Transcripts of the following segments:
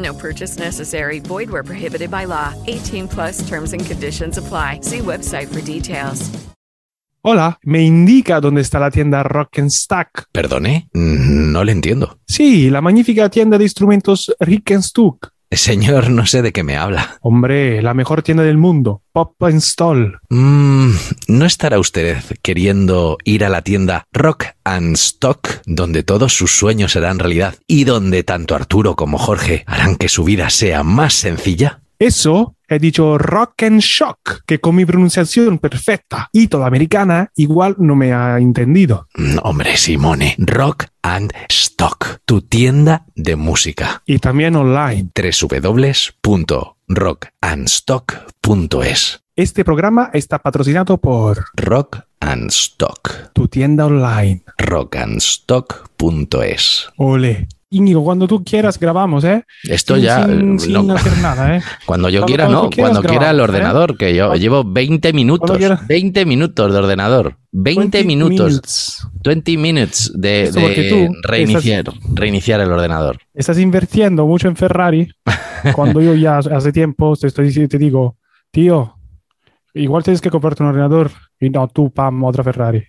No purchase necessary. Void where prohibited by law. 18 plus terms and conditions apply. See website for details. Hola, me indica dónde está la tienda Rock and Stack. ¿Perdone? Mm, No le entiendo. Sí, la magnífica tienda de instrumentos Rick and Stuck. Señor, no sé de qué me habla. Hombre, la mejor tienda del mundo. Pop Install. Mm, ¿No estará usted queriendo ir a la tienda Rock and Stock, donde todos sus sueños serán realidad y donde tanto Arturo como Jorge harán que su vida sea más sencilla? Eso he dicho Rock and Shock, que con mi pronunciación perfecta y toda americana igual no me ha entendido. Mm, Hombre, Simone, Rock and Stock, tu tienda de música. Y también online. www.rockandstock.es Este programa está patrocinado por Rock and Stock. tu tienda online. rockandstock.es Ole. Íñigo, cuando tú quieras grabamos, ¿eh? Esto Sin- ya Sin, no. sin hacer nada, ¿eh? Cuando yo Cuando- quiera, cuando no. quieras Cuando quiera el ¿eh? ordenador, que yo llevo 20 minutos. quieras. 20 minutos de ordenador. 20 20 minutos. minutes. 20 minutes de, reiniciar, reiniciar el ordenador. Estás invirtiendo mucho en Ferrari cuando yo ya hace tiempo te estoy te digo, tío, igual tienes que comprarte un ordenador y no tú, pam, otra Ferrari.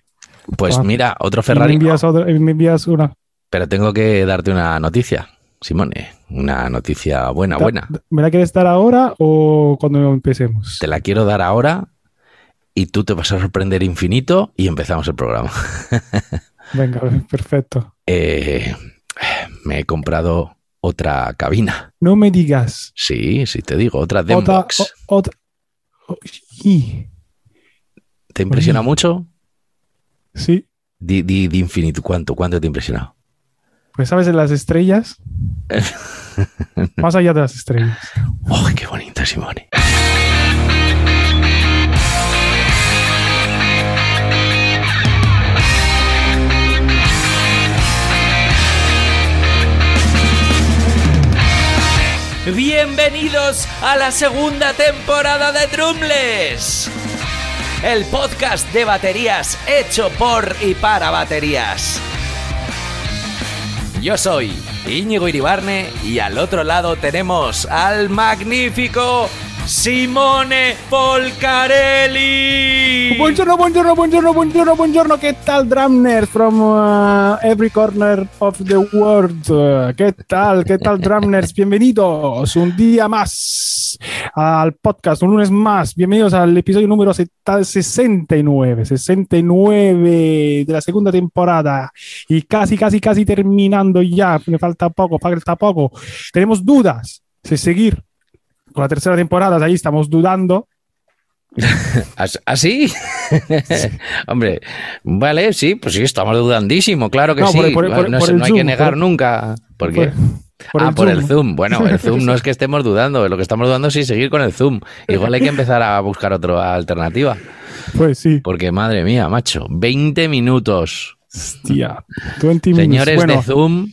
Pues Ah. mira, otro Y Ferrari. me envías, otra- y me envías una. Pero tengo que darte una noticia, Simone. Una noticia buena, buena. ¿Me la quieres dar ahora o cuando empecemos? Te la quiero dar ahora y tú te vas a sorprender infinito y empezamos el programa. Venga, perfecto. Eh, me he comprado otra cabina. No me digas. Sí, sí, te digo, otra Otra, o- otra. o- y- ¿Te impresiona Oye. mucho? Sí, Di, di, di infinito, ¿cuánto? ¿Cuánto te ha impresionado? Pues sabes en las estrellas, más allá de las estrellas. ¡Oh, qué bonito, Simone! Bienvenidos a la segunda temporada de Drumless. El podcast de baterías hecho por y para baterías. Yo soy Íñigo Iribarne y al otro lado tenemos al magnífico Simone Polcarelli. Buongiorno, buongiorno, buongiorno, buongiorno, buongiorno. ¿Qué tal, Drumners from uh, every corner of the world? ¿Qué tal, qué tal, Drumners? Bienvenidos un día más al podcast, un lunes más. Bienvenidos al episodio número seta- 69, 69 de la segunda temporada. Y casi, casi, casi terminando ya. Me falta poco, falta poco. Tenemos dudas si seguir con la tercera temporada. Ahí estamos dudando. ¿As- ¿Así? Hombre, vale, sí, pues sí, estamos dudandísimo, claro que No, sí. por- por- por- no por el no hay que negar nunca. ¿Por qué? Por- ah, por el Zoom. Bueno, el Zoom no es que estemos dudando, lo que estamos dudando es si seguir con el Zoom. Igual hay que empezar a buscar otra alternativa. Pues sí. Porque madre mía, macho, 20 minutos. Hostia. 20 minutes. Señores bueno, de Zoom,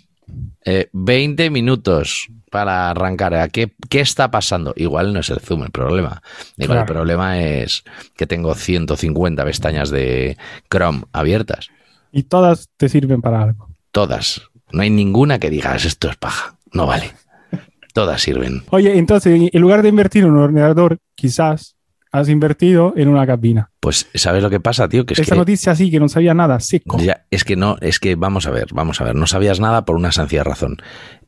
Eh, 20 minutos para arrancar. ¿Qué, ¿Qué está pasando? Igual no es el zoom el problema. Igual Claro. el problema es que tengo 150 pestañas de Chrome abiertas. Y todas te sirven para algo. Todas. No hay ninguna que digas esto es paja. No vale. Todas sirven. Oye, entonces, en lugar de invertir en un ordenador, quizás has invertido en una cabina. Pues, ¿sabes lo que pasa, tío? Que es Esta que noticia sí que no sabía nada, seco. Ya, es que no, es que vamos a ver, vamos a ver, no sabías nada por una sencilla razón.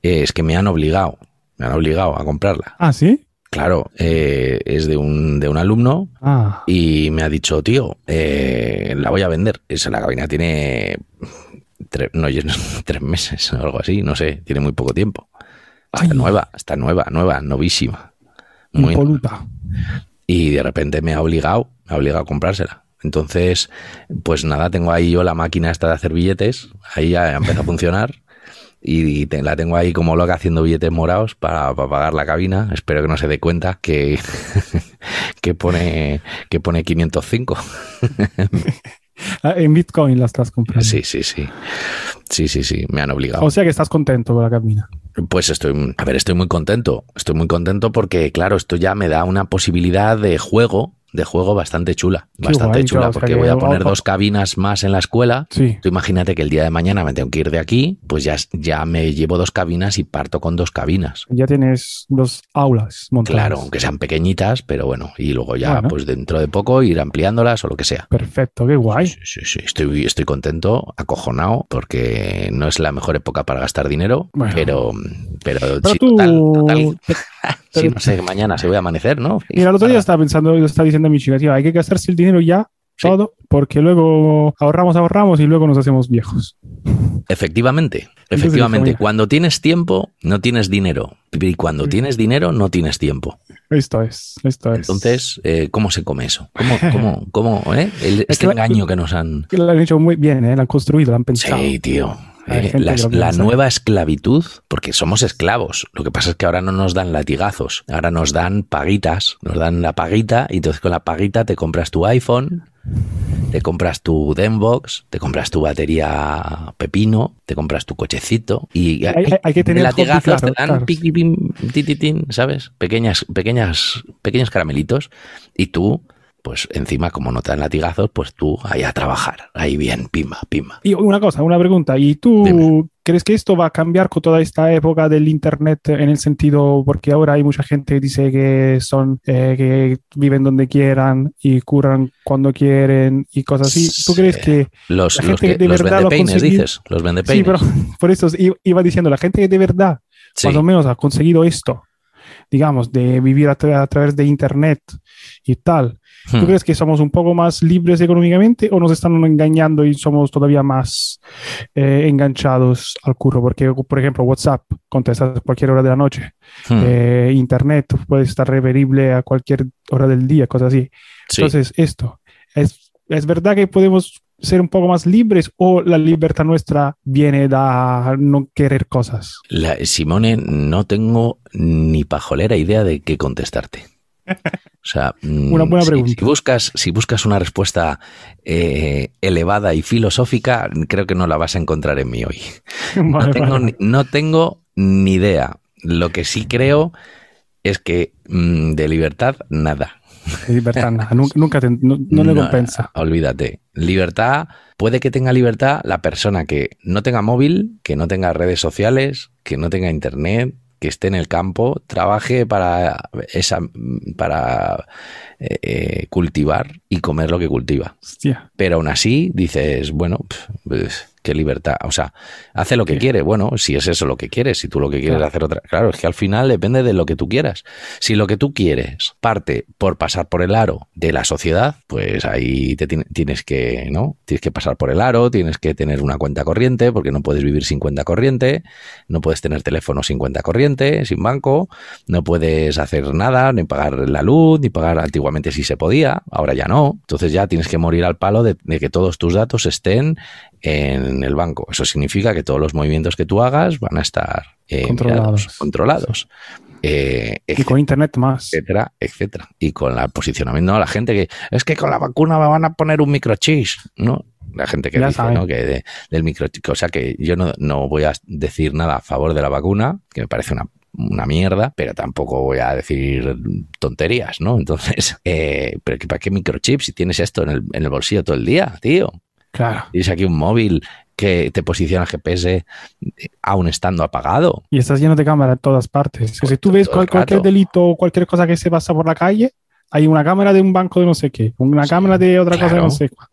Eh, es que me han obligado, me han obligado a comprarla. Ah, ¿sí? Claro, eh, es de un, de un alumno Ah, y me ha dicho, tío, eh, la voy a vender. Esa la cabina tiene tre- no, yo- tres meses o algo así, no sé, tiene muy poco tiempo. Está Ay. nueva, está nueva, nueva, novísima. Muy impoluta. y de repente me ha obligado, me ha obligado a comprársela. Entonces, pues nada, tengo ahí yo la máquina esta de hacer billetes, ahí ya empieza a funcionar y te- la tengo ahí como loca haciendo billetes morados para, para pagar la cabina. Espero que no se dé cuenta que, que pone que pone 505. Ah, en Bitcoin la estás comprando. Sí, sí, sí. Sí, sí, sí, me han obligado. O sea que estás contento con la cabina. Pues estoy, a ver, estoy muy contento. Estoy muy contento porque, claro, esto ya me da una posibilidad de juego, de juego bastante chula. Qué bastante guay, chula, claro, o sea porque que voy a poner dos cabinas más en la escuela. Sí. Tú imagínate que el día de mañana me tengo que ir de aquí, pues ya, ya me llevo dos cabinas y parto con dos cabinas. Ya tienes dos aulas montadas. Claro, aunque sean pequeñitas, pero bueno, y luego ya, Bueno. pues dentro de poco ir ampliándolas o lo que sea. Perfecto, qué guay. Sí, sí, sí, estoy, estoy contento, acojonado, porque no es la mejor época para gastar dinero, Bueno. pero, pero, Pero sí, tú... total, total, sí, pero- no sé, mañana se voy a amanecer, ¿no? Mira, el otro día estaba pensando, estaba diciendo a mi chica, tío, hay que gastarse el dinero ya, Sí. todo, porque luego ahorramos, ahorramos y luego nos hacemos viejos. Efectivamente, efectivamente, cuando tienes tiempo, no tienes dinero, y cuando tienes dinero, no tienes tiempo. Esto es, esto es. Entonces, eh, ¿cómo se come eso? ¿Cómo, cómo, cómo, eh? El- este que la- engaño que nos han... Que Lo han hecho muy bien, ¿eh? Lo han construido, lo han pensado. Sí, tío. Eh, las- la nueva esclavitud, porque somos esclavos. Lo que pasa es que ahora no nos dan latigazos, ahora nos dan paguitas, nos dan la paguita y entonces con la paguita te compras tu iPhone, te compras tu Denbox, te compras tu batería pepino, te compras tu cochecito y Hay- hay- hay que tener latigazos claro, te dan claro. piqui, pim, ti, ti, tin, ¿sabes? Pequeñas, pequeñas, pequeños caramelitos y tú, pues encima como no te dan latigazos, pues tú ahí a trabajar, ahí bien, pimba, pimba. Y una cosa, una pregunta. ¿Y tú Dime. crees que esto va a cambiar con toda esta época del Internet en el sentido, porque ahora hay mucha gente que dice que son, eh, que viven donde quieran y curan cuando quieren y cosas así? ¿Tú crees que Los, La los, gente que, que de los verdad lo dices. Los Sí, pero por eso iba diciendo, la gente que de verdad Sí. más o menos ha conseguido esto, digamos, de vivir a, tra- a través de Internet y tal, ¿tú Hmm. crees que somos un poco más libres económicamente o nos están engañando y somos todavía más eh, enganchados al curro? Porque, por ejemplo, WhatsApp contestas a cualquier hora de la noche, Hmm. eh, Internet puede estar reperible a cualquier hora del día, cosas así. Sí. Entonces, esto, ¿es, ¿es verdad que podemos ser un poco más libres o la libertad nuestra viene de no querer cosas? La- Simone, no tengo ni pajolera idea de qué contestarte. O sea, mm, Una buena si- pregunta. Si, buscas, si buscas una respuesta eh, elevada y filosófica, creo que no la vas a encontrar en mí hoy. No tengo, vale. ni, no tengo ni idea. Lo que sí creo es que mm, de libertad, nada. De libertad, nada, nunca, nunca te- no, no le compensa. Olvídate. Libertad, puede que tenga libertad la persona que no tenga móvil, que no tenga redes sociales, que no tenga internet, que esté en el campo, trabaje para esa para eh, cultivar y comer lo que cultiva. Hostia. Pero aún así dices, bueno, pf, pues, qué libertad. O sea, hace lo que Sí. quiere. Bueno, si es eso lo que quieres, si tú lo que quieres Claro. hacer otra. Claro, es que al final depende de lo que tú quieras. Si lo que tú quieres parte por pasar por el aro de la sociedad, pues ahí te tiene- tienes que, ¿no? Tienes que pasar por el aro, tienes que tener una cuenta corriente, porque no puedes vivir sin cuenta corriente, no puedes tener teléfono sin cuenta corriente, sin banco, no puedes hacer nada, ni pagar la luz, ni pagar antiguamente si se podía, ahora ya no. Entonces ya tienes que morir al palo de, de que todos tus datos estén en el banco. Eso significa que todos los movimientos que tú hagas van a estar eh, Controlados. mirados, controlados. Eh, Y con Internet más. etcétera, etcétera. Y con el posicionamiento de la gente que es que con la vacuna me van a poner un microchip, ¿no? la gente que Ya dice, saben. ¿no? Que de- del microchip. O sea que yo no, no voy a decir nada a favor de la vacuna, que me parece una, una mierda, pero tampoco voy a decir tonterías, ¿no? Entonces, eh, ¿pero ¿para qué microchip si tienes esto en el, en el bolsillo todo el día, tío? Claro. Tienes aquí un móvil que te posiciona GPS eh, aún estando apagado. Y estás lleno de cámaras en todas partes. si tú ves cual- cualquier delito o cualquier cosa que se pasa por la calle, hay una cámara de un banco de no sé qué, una cámara de otra cosa de no sé cuál.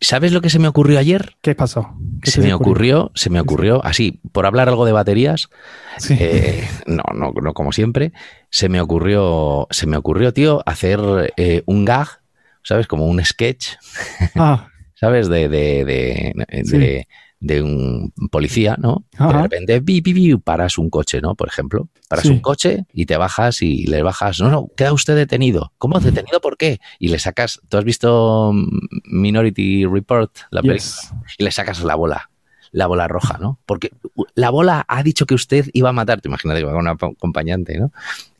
¿Sabes lo que se me ocurrió ayer? ¿Qué pasó? ¿Qué Se me ocurrió, se me ocurrió, así, por hablar algo de baterías, Sí. eh, no, no, no como siempre, se me ocurrió, se me ocurrió, tío, hacer eh, un gag, ¿sabes? Como un sketch, Ah, ¿sabes? De, de, de, Sí. de, de un policía, ¿no? Ajá. de repente, bi, bi, bi, paras un coche, ¿no? Por ejemplo, paras Sí. un coche y te bajas y le bajas, no, no, queda usted detenido. ¿Cómo detenido? ¿Por qué? Y le sacas, ¿tú has visto mm, Minority Report, la película? yes. y le sacas la bola, la bola roja, ¿no? Porque la bola ha dicho que usted iba a matar, te imaginas que va con una po- acompañante, ¿no?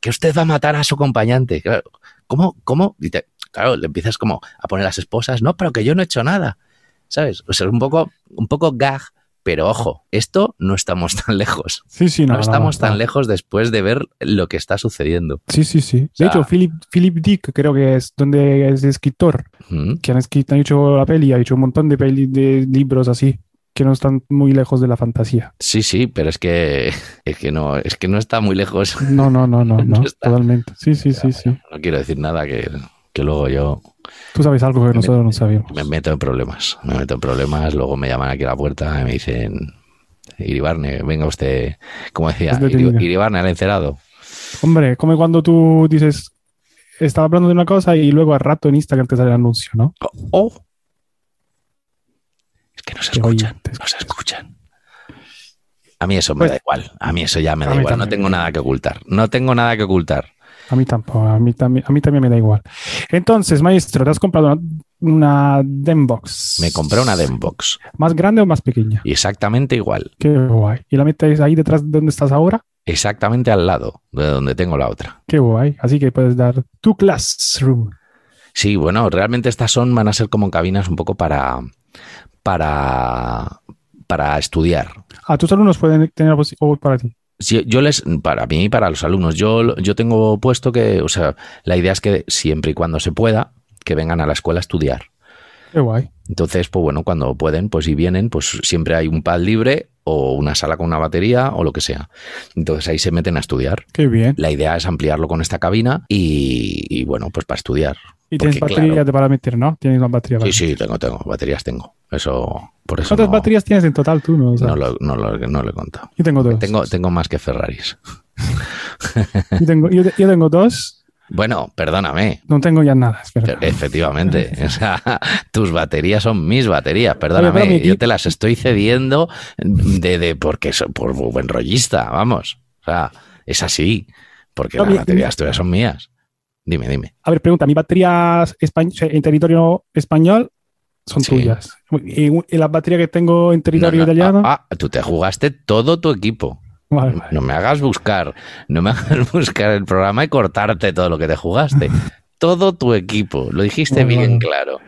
Que usted va a matar a su acompañante. Claro, ¿Cómo? ¿Cómo? Y te- claro, le empiezas como a poner las esposas, no, pero que yo no he hecho nada, ¿sabes? O sea, un poco, un poco gag, pero ojo, esto no estamos tan lejos. Sí, sí, No, no. estamos no. tan lejos después de ver lo que está sucediendo. Sí, sí, sí. De sea- hecho, Philip, Philip Dick, creo que es donde es escritor, ¿Mm? que han escrito, han hecho la peli, ha hecho un montón de peli, de libros así, que no están muy lejos de la fantasía. Sí, sí, pero es que, es que no, es que no está muy lejos. No, no, no, no, No no, está. totalmente. Sí, sí, sí, sí. No quiero decir nada que, que luego yo Tú sabes algo que nosotros no sabemos. Me meto en problemas, me meto en problemas, luego me llaman aquí a la puerta y me dicen, Iribarne, venga usted, como decía, Iribarne al encerado. Hombre, como cuando tú dices, estaba hablando de una cosa y luego al rato en Instagram te sale el anuncio, ¿no? Oh. Es que no se escuchan, no se escuchan. A mí eso me Pues- da igual, a mí eso ya me da igual, no tengo nada que ocultar, no tengo nada que ocultar. A mí tampoco, a mí también, a mí también me da igual. Entonces, maestro, ¿te has comprado una, una Dembox? Me compré una Dembox ¿Más grande o más pequeña? exactamente igual, Qué guay. ¿Y la metes ahí detrás de donde estás ahora? exactamente al lado de donde tengo la otra. Qué guay. Así que puedes dar tu classroom. Sí, bueno, realmente estas son, van a ser como cabinas un poco para, para, para estudiar. Ah, tus alumnos pueden tener posi- o para ti. Si yo les, para mí y para los alumnos, yo, yo tengo puesto que, o sea, la idea es que siempre y cuando se pueda, que vengan a la escuela a estudiar. Qué guay. Entonces, pues bueno, cuando pueden, pues si vienen, pues siempre hay un pad libre o una sala con una batería o lo que sea. Entonces ahí se meten a estudiar. Qué bien. La idea es ampliarlo con esta cabina y, y, bueno, pues para estudiar. Y tienes Porque, batería claro, de para meter, ¿no? Tienes una batería. Sí, para- sí, tengo, tengo, baterías tengo. Eso, por eso ¿Cuántas no, baterías tienes en total tú? No, no, lo, no, lo, no lo he contado. Yo tengo dos. Tengo, tengo más que Ferraris. Yo, tengo, yo, yo tengo dos. Bueno, perdóname, No tengo ya nada. Espera. Efectivamente. O sea, tus baterías son mis baterías, perdóname. yo te las estoy cediendo de, de porque por buen rollista, vamos. O sea, es así. Porque las mi- baterías tuyas son mías. Dime, dime. A ver, pregunta, ¿mis baterías en territorio español son Sí. tuyas? ¿Y, y las baterías que tengo en territorio No, no, italiano? ah, ah, tú te jugaste todo tu equipo. Vale, vale. No me hagas buscar, no me hagas buscar el programa y cortarte todo lo que te jugaste. Todo tu equipo, lo dijiste bien claro.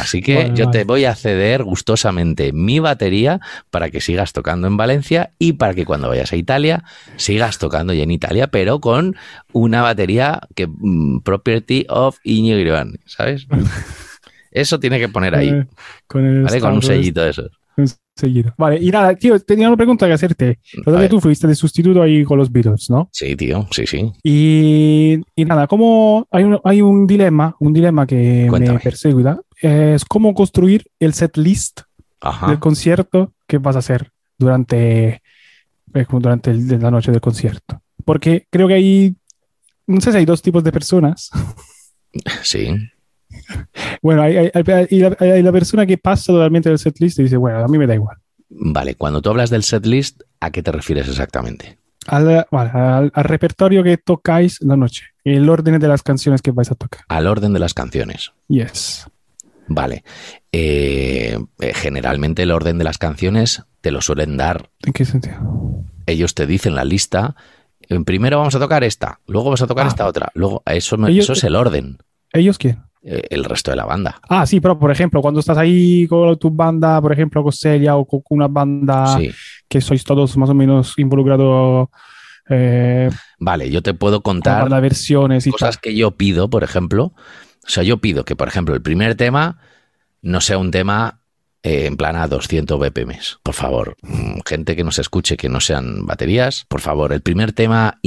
Así que yo te voy a ceder gustosamente mi batería para que sigas tocando en Valencia y para que cuando vayas a Italia sigas tocando ya en Italia, pero con una batería que mm, property of Iñigo ¿sabes? Eso tiene que poner ahí, Eh, con, el ¿vale? Con un sellito de esos. Seguido. Vale, y nada, tío, tenía una pregunta que hacerte. Lo que tú fuiste de sustituto ahí con los Beatles, ¿no? Sí, tío, sí, sí. Y, y nada, como hay un, hay un dilema, un dilema que Cuéntame. me perseguirá, es cómo construir el set list Ajá. del concierto que vas a hacer durante, eh, durante el- la noche del concierto. Porque creo que hay, no sé si hay dos tipos de personas. Sí. Bueno, hay, hay- hay- hay la, persona que pasa totalmente del set list y dice, bueno, a mí me da igual. Vale, cuando tú hablas del setlist, ¿a qué te refieres exactamente? Al, vale, al- al repertorio que tocáis la noche, el orden de las canciones que vais a tocar. Al orden de las canciones. Yes. Vale. Eh, eh, generalmente el orden de las canciones te lo suelen dar. ¿En qué sentido? Ellos te dicen la lista. En primero vamos a tocar esta, luego vamos a tocar Ah. esta otra. Luego, eso, Ellos- eso es el orden. ¿Ellos quién? Eh, el resto de la banda. Ah, sí, pero por ejemplo, cuando estás ahí con tu banda, por ejemplo, con Celia o con una banda Sí. que sois todos más o menos involucrados, eh, Vale, yo te puedo con contar banda versiones y cosas tal. que yo pido, por ejemplo. O sea, yo pido que, por ejemplo, el primer tema no sea un tema eh, en plan a 200 BPM. Por favor, Mm, gente que nos escuche que no sean baterías, por favor, el primer tema,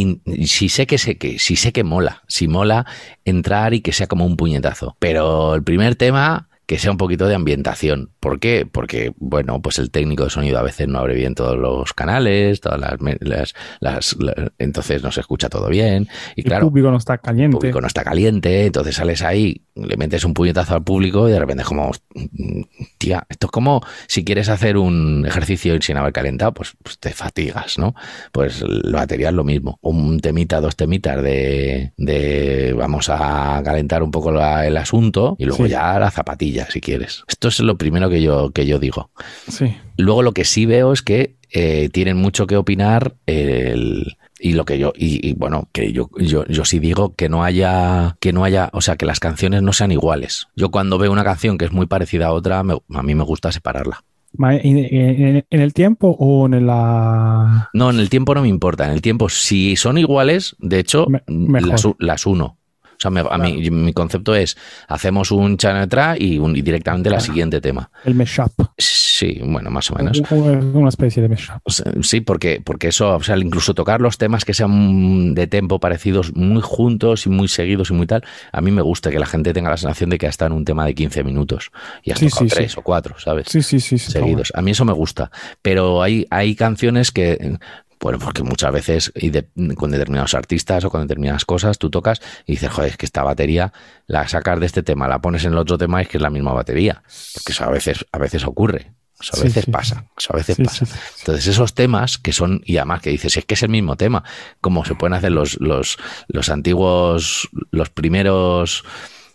si sé que sé que, si sé que mola, si mola entrar y que sea como un puñetazo. Pero el primer tema que sea un poquito de ambientación. ¿Por qué? Porque, bueno, pues el técnico de sonido a veces no abre bien todos los canales, todas las, las- las- la- entonces no se escucha todo bien. Y El claro, público no está el caliente. público no está caliente, entonces sales ahí, le metes un puñetazo al público y de repente es como, "Mm, tía, esto es como si quieres hacer un ejercicio sin haber calentado, pues, pues te fatigas, ¿no? Pues la batería es lo mismo, un temita, dos temitas de, de vamos a calentar un poco la- el asunto y luego Sí. ya la zapatilla, si quieres. Esto es lo primero que yo, que yo digo. Sí. Luego lo que sí veo es que eh, tienen mucho que opinar el- y lo que yo y, y, bueno que yo, yo yo sí digo que no haya que no haya o sea que las canciones no sean iguales. Yo cuando veo una canción que es muy parecida a otra me- a mí me gusta separarla. ¿En, el tiempo o en la...? No, en el tiempo no me importa. En el tiempo, si son iguales, de hecho, Me- las, las uno. O sea, me- a mí, mi concepto es, hacemos un channel y, un- y directamente la siguiente tema. El mashup. Sí, bueno, más o menos. Una, especie de mashup. Sí, porque, porque eso, o sea, incluso tocar los temas que sean de tempo parecidos muy juntos y muy seguidos y muy tal, a mí me gusta que la gente tenga la sensación de que ha estado en un tema de 15 minutos y has Sí, tocado sí, tres sí. o cuatro, ¿sabes? Sí, sí, sí. seguidos. A mí eso me gusta. Pero hay, hay canciones que, bueno, porque muchas veces y de- con determinados artistas o con determinadas cosas tú tocas y dices, joder, es que esta batería la sacas de este tema, la pones en el otro tema y es que es la misma batería. Porque eso a veces, a veces ocurre. Eso a veces sí, pasa. Eso a veces Sí, pasa. Entonces, esos temas que son, y además que dices, es que es el mismo tema, como se pueden hacer los, los, los antiguos, los primeros,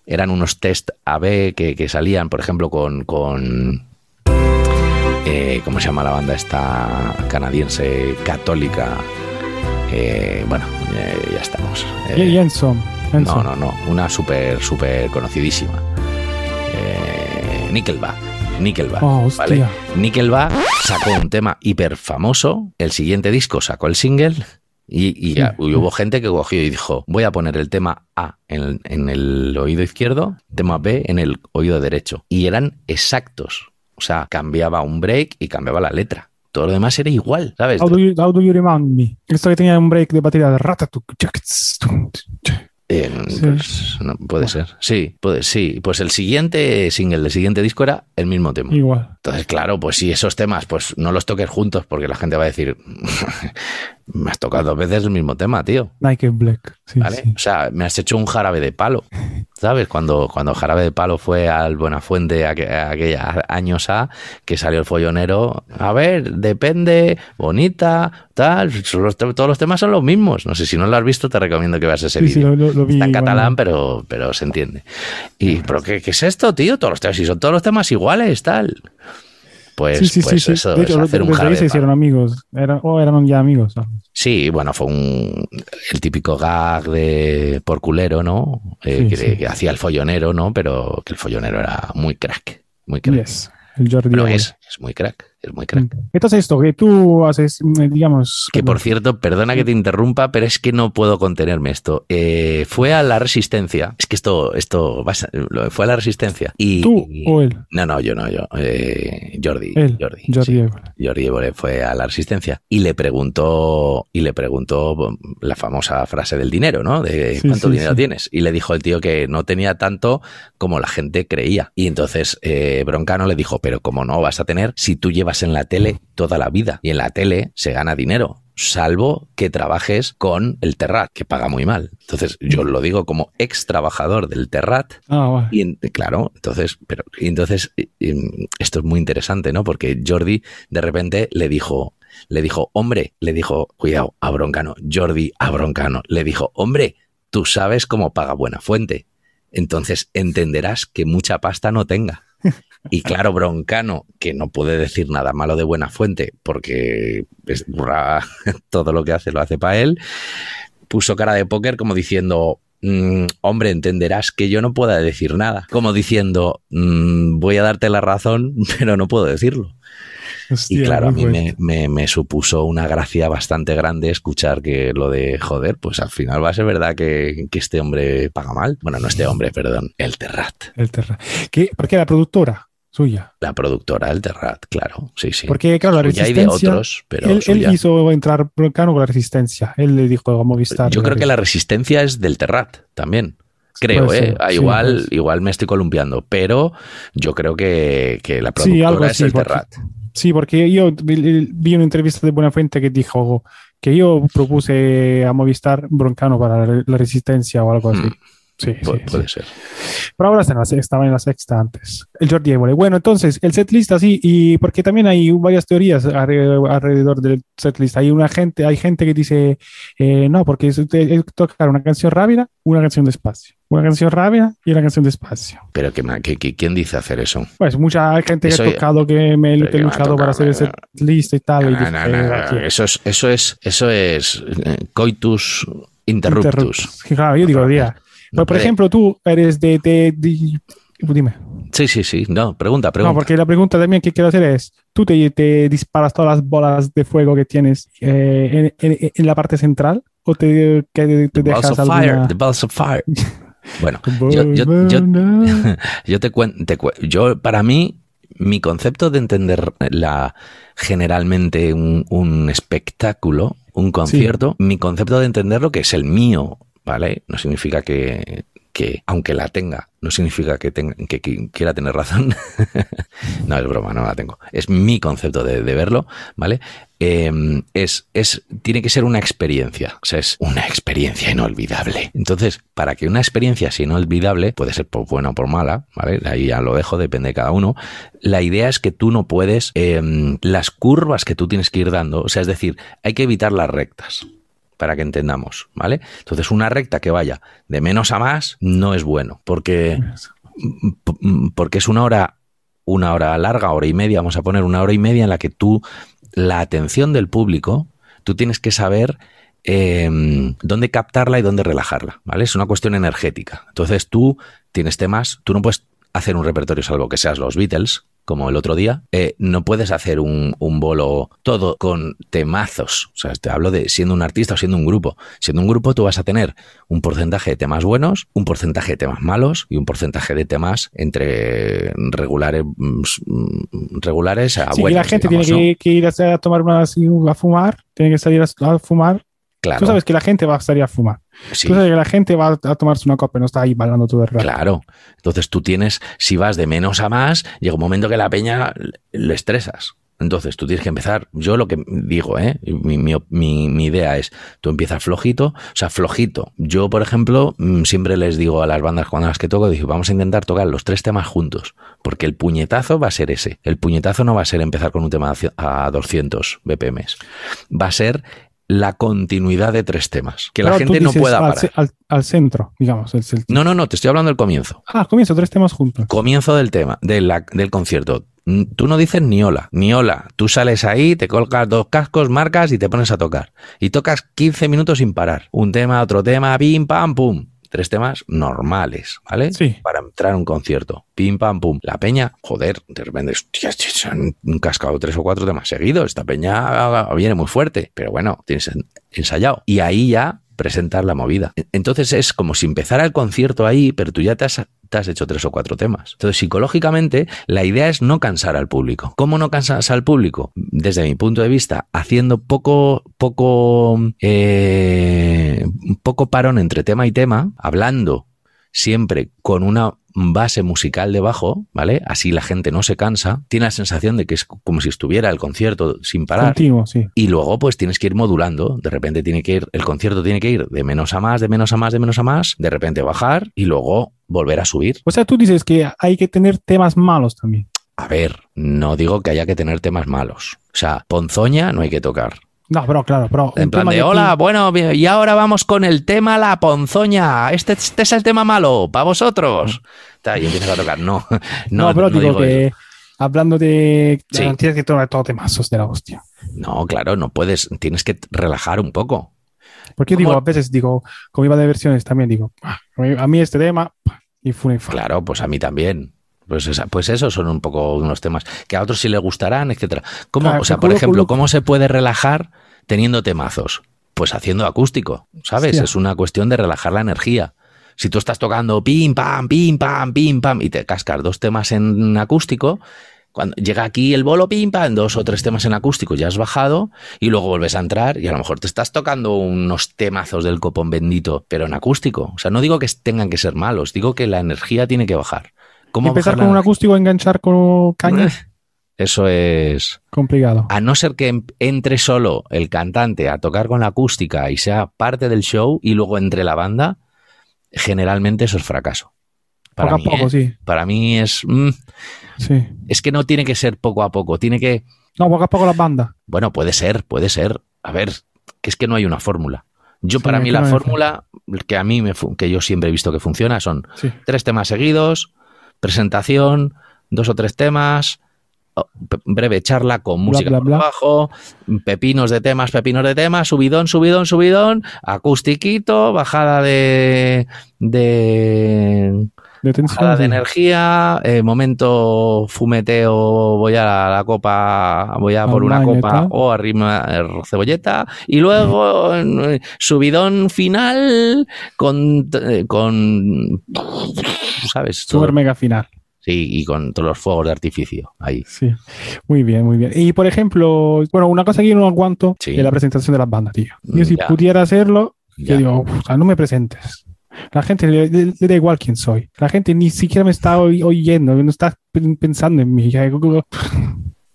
eran unos test AB que, que salían, por ejemplo, con, con eh, ¿cómo se llama la banda esta canadiense católica? Eh, bueno, eh, ya estamos. Eh, Jenson. no, no, no, una súper, súper conocidísima. Nickelback. Nickelback. Oh, ¿vale? Nickelback sacó un tema hiper famoso. El siguiente disco sacó el single. Y, y ya- y hubo gente que cogió y dijo: Voy a poner el tema A en, en el oído izquierdo, tema B en el oído derecho. Y eran exactos. O sea, cambiaba un break y cambiaba la letra. Todo lo demás era igual, ¿sabes? How do, you, how do you remind me? Esto que tenía un break de batería de ratatu. Eh, Sí. pues, no, puede ser. Sí, puede, sí. Pues el siguiente single del siguiente disco era el mismo tema. Igual. Entonces, claro, pues si esos temas, pues no los toques juntos, porque la gente va a decir, me has tocado dos veces el mismo tema, tío. Nike Black. Sí, ¿Vale? sí. O sea, me has hecho un jarabe de palo. ¿Sabes? Cuando, cuando Jarabe de Palo fue al Buenafuente aqu- aquella años A, que salió el follonero. A ver, depende, bonita, tal. los todos los temas son los mismos. No sé, si no lo has visto, te recomiendo que veas ese Sí, vídeo. lo, lo- lo vi. Está en catalán, pero, pero se entiende. Y, ¿pero qué, qué es esto, tío? Todos los temas, si son todos los temas iguales, tal. Pues, Sí, sí, pues sí. eso, De es hecho, hacer un desde ahí se hicieron amigos. Era, o eran ya amigos. Sí, bueno, fue un, el típico gag de por culero, ¿no? Eh, que, que hacía el follonero, ¿no? Pero que el follonero era muy crack, muy crack. Yes. El Jordi. Évole. es, es muy crack, es muy crack. Entonces esto, que tú haces, mm, digamos... Que por cierto, perdona que te interrumpa, pero es que no puedo contenerme esto. Eh, fue a la Resistencia. Es que esto, esto va a fue a la Resistencia. Y, ¿Tú o él? No, no, yo no, yo. Eh, Jordi. Él. Jordi. Jordi sí. Évole. Jordi Évole fue a la Resistencia y le preguntó y le preguntó la famosa frase del dinero, ¿no? De Sí, cuánto sí, dinero tienes. Y le dijo el tío que no tenía tanto como la gente creía. Y entonces eh, Broncano le dijo, pero ¿cómo no vas a tener si tú llevas en la tele toda la vida? Y en la tele se gana dinero. Salvo que trabajes con el Terrat, que paga muy mal. Entonces, yo lo digo como ex trabajador del Terrat, Ah, vale. y en- claro, entonces, pero y entonces y esto es muy interesante, ¿no? Porque Jordi de repente le dijo, le dijo, hombre, le dijo, cuidado, a Broncano, Jordi a Broncano, le dijo, hombre, tú sabes cómo paga Buena Fuente, entonces entenderás que mucha pasta no tenga. Y claro, Broncano, que no puede decir nada malo de Buena Fuente, porque es- todo lo que hace lo hace para él, puso cara de póker como diciendo, mm, hombre, entenderás que yo no pueda decir nada. Como diciendo, mm, voy a darte la razón, pero no puedo decirlo. Hostia, Y claro, a mí me, me- me supuso una gracia bastante grande escuchar que lo de, joder, pues al final va a ser verdad que, que este hombre paga mal. Bueno, no este hombre, perdón, el Terrat. El Terra. ¿Qué? Porque la productora suya. La productora del Terrat, claro, sí, sí. Porque, claro, la y de resistencia. otros, pero él, hizo entrar Broncano con la resistencia. Él le dijo a Movistar. Yo creo que la resistencia es del Terrat también. Creo, ¿eh? Ah, sí, igual, igual me estoy columpiando, pero yo creo que, que la Sí, productora algo es el porque- Terrat. Sí, porque yo vi, una entrevista de Buenafuente que dijo que yo propuse a Movistar Broncano para la, la resistencia o algo así. Mm. Sí, Pu- sí, puede sí. ser. Pero ahora está en la sexta, estaba en la sexta antes. El Jordi Évole. Bueno, entonces, el setlist así, y porque también hay varias teorías alrededor, alrededor del setlist. Hay una gente, hay gente que dice, eh, no, porque es, es tocar una canción rápida, una canción despacio. Una canción rápida y una canción despacio. Pero que, que- que- ¿quién dice hacer eso? Pues mucha gente que ha tocado, que me que he luchado para hacer no. setlist y tal. y dice. Eso es, eso es, eso es eh, coitus interruptus. Interruptus. Claro, yo digo, ya. Pero, por ejemplo, tú eres de, de- de- Dime. Sí, sí, sí. No, pregunta, pregunta. No, porque la pregunta también que quiero hacer es, ¿tú te, te disparas todas las bolas de fuego que tienes eh, en, en- en la parte central o te, que te The balls dejas of fire, alguna... the balls of fire. Bueno, yo, yo- yo- yo te cuento, yo para mí, mi concepto de entender la generalmente un, un espectáculo, un concierto, mi concepto de entenderlo que es el mío, ¿vale? No significa que, que aunque la tenga, no significa que, tenga, que, quiera tener razón. no, es broma, no la tengo. Es mi concepto de, de verlo, ¿vale? Eh, es, es, tiene que ser una experiencia, o sea, es una experiencia inolvidable. Entonces, para que una experiencia sea inolvidable, puede ser por buena o por mala, ¿vale? Ahí ya lo dejo, depende de cada uno. La idea es que tú no puedes, eh, las curvas que tú tienes que ir dando, o sea, es decir, hay que evitar las rectas para que entendamos, ¿vale? Entonces, una recta que vaya de menos a más no es bueno, porque, porque es una hora, una hora larga, hora y media, vamos a poner una hora y media en la que tú, la atención del público, tú tienes que saber eh, dónde captarla y dónde relajarla, ¿vale? Es una cuestión energética. Entonces, tú tienes temas, tú no puedes hacer un repertorio salvo que seas los Beatles, como el otro día, eh, no puedes hacer un, un, bolo todo con temazos. O sea, te hablo de siendo un artista o siendo un grupo. Siendo un grupo, tú vas a tener un porcentaje de temas buenos, un porcentaje de temas malos y un porcentaje de temas entre regulares, regulares a sí, buenos. la gente digamos, tiene ¿no? que, que, ir a, tomar una, a fumar, tiene que salir a, a fumar. Claro. Tú sabes que la gente va a salir a fumar. Sí. Tú sabes que la gente va a tomarse una copa y no está ahí bailando todo el rato. Claro. Entonces tú tienes, si vas de menos a más, llega un momento que la peña le estresas. Entonces tú tienes que empezar, yo lo que digo, ¿eh? mi, mi, mi, mi, idea es, tú empiezas flojito, o sea, flojito. Yo, por ejemplo, mm, siempre les digo a las bandas cuando las que toco, digo, vamos a intentar tocar los tres temas juntos, porque el puñetazo va a ser ese. El puñetazo no va a ser empezar con un tema a 200 BPM, va a ser la continuidad de tres temas. Que Pero la gente no pueda parar. Al, al, centro, digamos. El, el... No, no, no, te estoy hablando del comienzo. Ah, comienzo, tres temas juntos. Comienzo del tema, de la, del concierto. Tú no dices ni hola, ni hola. Tú sales ahí, te colocas dos cascos, marcas y te pones a tocar. Y tocas 15 minutos sin parar. Un tema, otro tema, pim, pam, pum. Tres temas normales, ¿vale? Sí. Para entrar a un concierto. Pim, pam, pum. La peña, joder, de repente, hostia, se han cascado tres o cuatro temas seguidos. Esta peña viene muy fuerte. Pero bueno, tienes ensayado. Y ahí ya presentar la movida. Entonces es como si empezara el concierto ahí, pero tú ya te has, te has, hecho tres o cuatro temas. Entonces, psicológicamente, la idea es no cansar al público. ¿Cómo no cansas al público? Desde mi punto de vista, haciendo poco, poco, eh, poco parón entre tema y tema, hablando siempre con una base musical debajo, ¿vale? Así la gente no se cansa, tiene la sensación de que es como si estuviera el concierto sin parar. Continuo, sí. Y luego pues tienes que ir modulando, de repente tiene que ir, el concierto tiene que ir de menos a más, de menos a más, de menos a más, de repente bajar y luego volver a subir. O sea, tú dices que hay que tener temas malos también. A ver, no digo que haya que tener temas malos. O sea, ponzoña no hay que tocar. No, pero claro, pero. En plan de, hola, bueno, y ahora vamos con el tema la ponzoña. Este, este es el tema malo, para vosotros. Y empiezas a tocar. No, no, no pero no digo, digo que eso. hablando de. Sí. Tienes que tomar todo temazos de la hostia. No, claro, no puedes. Tienes que relajar un poco. Porque yo digo, ¿Cómo? a veces digo, como iba de versiones también digo, "Ah, a mí este tema, y fue. Claro, pues a mí también. Pues, esa- pues esos son un poco unos temas que a otros sí les gustarán, etcétera. ¿Cómo, Claro, o sea, por ejemplo. ¿cómo se puede relajar teniendo temazos? Pues haciendo acústico, ¿sabes? Hostia. Es una cuestión de relajar la energía. Si tú estás tocando pim, pam, pim, pam, pim, pam, y te cascas dos temas en acústico, cuando llega aquí el bolo pim, pam, dos o tres temas en acústico, ya has bajado, y luego vuelves a entrar, y a lo mejor te estás tocando unos temazos del copón bendito, pero en acústico. O sea, no digo que tengan que ser malos, digo que la energía tiene que bajar. ¿Cómo Empezar con un acústico, enganchar con caña, Eso es. complicado. A no ser que em- entre solo el cantante a tocar con la acústica y sea parte del show y luego entre la banda, generalmente eso es fracaso. Para Poco a mí, poco, ¿eh? sí. Para mí es. mm, sí. es que no tiene que ser poco a poco, tiene que. No, poco a poco las bandas. Bueno, puede ser, puede ser. A ver, que es que no hay una fórmula. Yo, Sí, para mí, la fórmula que a mí me que yo siempre he visto que funciona son Sí. tres temas seguidos, presentación, dos o tres temas, breve charla con música bla, por bla. abajo, pepinos de temas, pepinos de temas, subidón, subidón, subidón, acustiquito, bajada de, de De tensión. bajada de energía, eh, momento fumeteo, voy a la, la copa, voy a por una copa o arriba eh, cebolleta y luego eh, subidón final con, eh, con ¿sabes? Super mega final. Sí, y con todos los fuegos de artificio ahí. Sí. Muy bien, muy bien. Y por ejemplo, bueno, una cosa que yo no aguanto Sí. es la presentación de las bandas, tío. Yo si Ya. pudiera hacerlo, Ya. yo digo, "Uf, o sea, no me presentes. La gente le, le- le da igual quién soy. La gente ni siquiera me está oy- oyendo, no está pen- pensando en mí.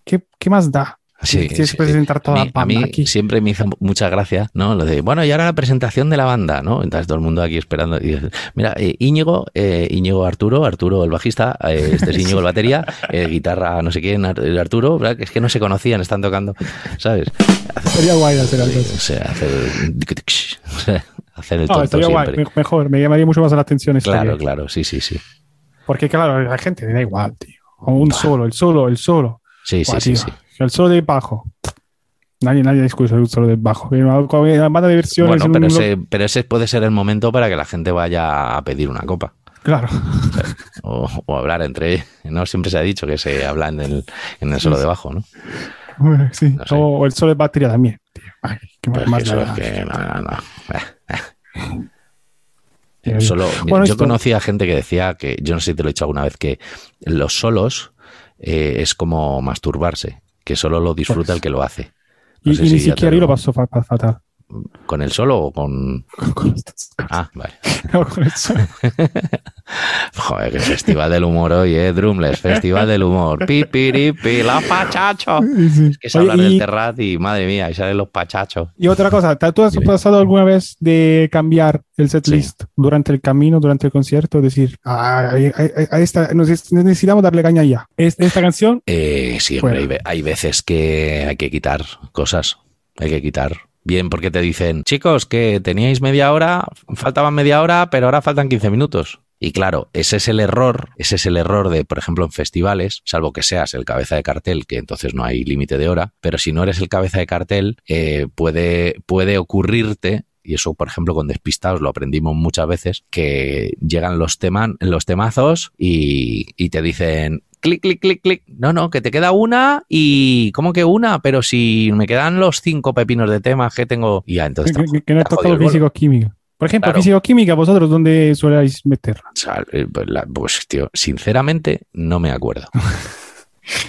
¿Qué, qué más da? Sí, Tienes sí. que presentar toda la mí, a banda mí aquí. siempre me hizo mucha gracia, ¿no? Lo de, bueno, y ahora la presentación de la banda, ¿no? Entonces todo el mundo aquí esperando. Y mira, eh, Íñigo, eh, Íñigo Arturo, Arturo el bajista, eh, este es Íñigo el batería, eh, guitarra no sé quién, el Arturo, ¿verdad? Es que no se conocían, están tocando, ¿sabes? Sería guay hacer algo O así. sea, hacer, hacer el No, tonto estaría siempre. mejor, me llamaría mucho más la atención. estaría. Claro, claro, sí, sí, sí. Porque claro, la gente le da igual, tío. O un solo, el solo, el solo. Sí, sí, Buah, sí, tío, sí. El solo de bajo. Nadie, nadie discute el solo de bajo. La banda de versiones. Bueno, en pero ese, pero ese puede ser el momento para que la gente vaya a pedir una copa. Claro. O, o hablar entre no siempre se ha dicho que se habla en el, en el solo de bajo, ¿no? Bueno, sí. No sé. o, el solo de batería también. Ay, qué más que eso le es da. que no, no, no. Tío, Eh, Solo, bueno, yo conocía gente que decía que, yo no sé si te lo he dicho alguna vez, que los solos eh, es como masturbarse, que solo lo disfruta el que lo hace. No Y, si ni siquiera yo lo- lo paso fa- fa- fatal. ¿Con el solo o con...? Con. Ah, vale. No, con el solo. Joder, que festival del humor hoy, ¿eh? Drumless, festival del humor. Pi, pi, pi, los pachachos. Sí. Es que se Oye, habla del terrat y madre mía, y salen los pachachos. y otra cosa, ¿tú has pasado alguna vez de cambiar el setlist durante el camino, durante el concierto? Decir, "Ah, a, esta, nos- necesitamos darle caña ya. Es- Esta canción, Eh, sí, hombre, hay veces que hay que quitar cosas. Hay que quitar. Bien, porque te dicen, chicos, que teníais media hora, faltaban media hora, pero ahora faltan 15 minutos. Y claro, ese es el error, ese es el error de, por ejemplo, en festivales, salvo que seas el cabeza de cartel, que entonces no hay límite de hora, pero si no eres el cabeza de cartel, eh, puede, puede ocurrirte y eso, por ejemplo, con Despistados lo aprendimos muchas veces, que llegan los, teman, los temazos y, y te dicen clic, clic, clic, clic. No, no, que te queda una y ¿cómo que una? Pero si me quedan los cinco pepinos de temas que tengo... Ya, entonces... que, está- que- que no jodido tocado físico-química. Por ejemplo, Claro. físico-química, ¿vosotros dónde soléis meterla? Eh, pues, pues, tío, sinceramente no me acuerdo.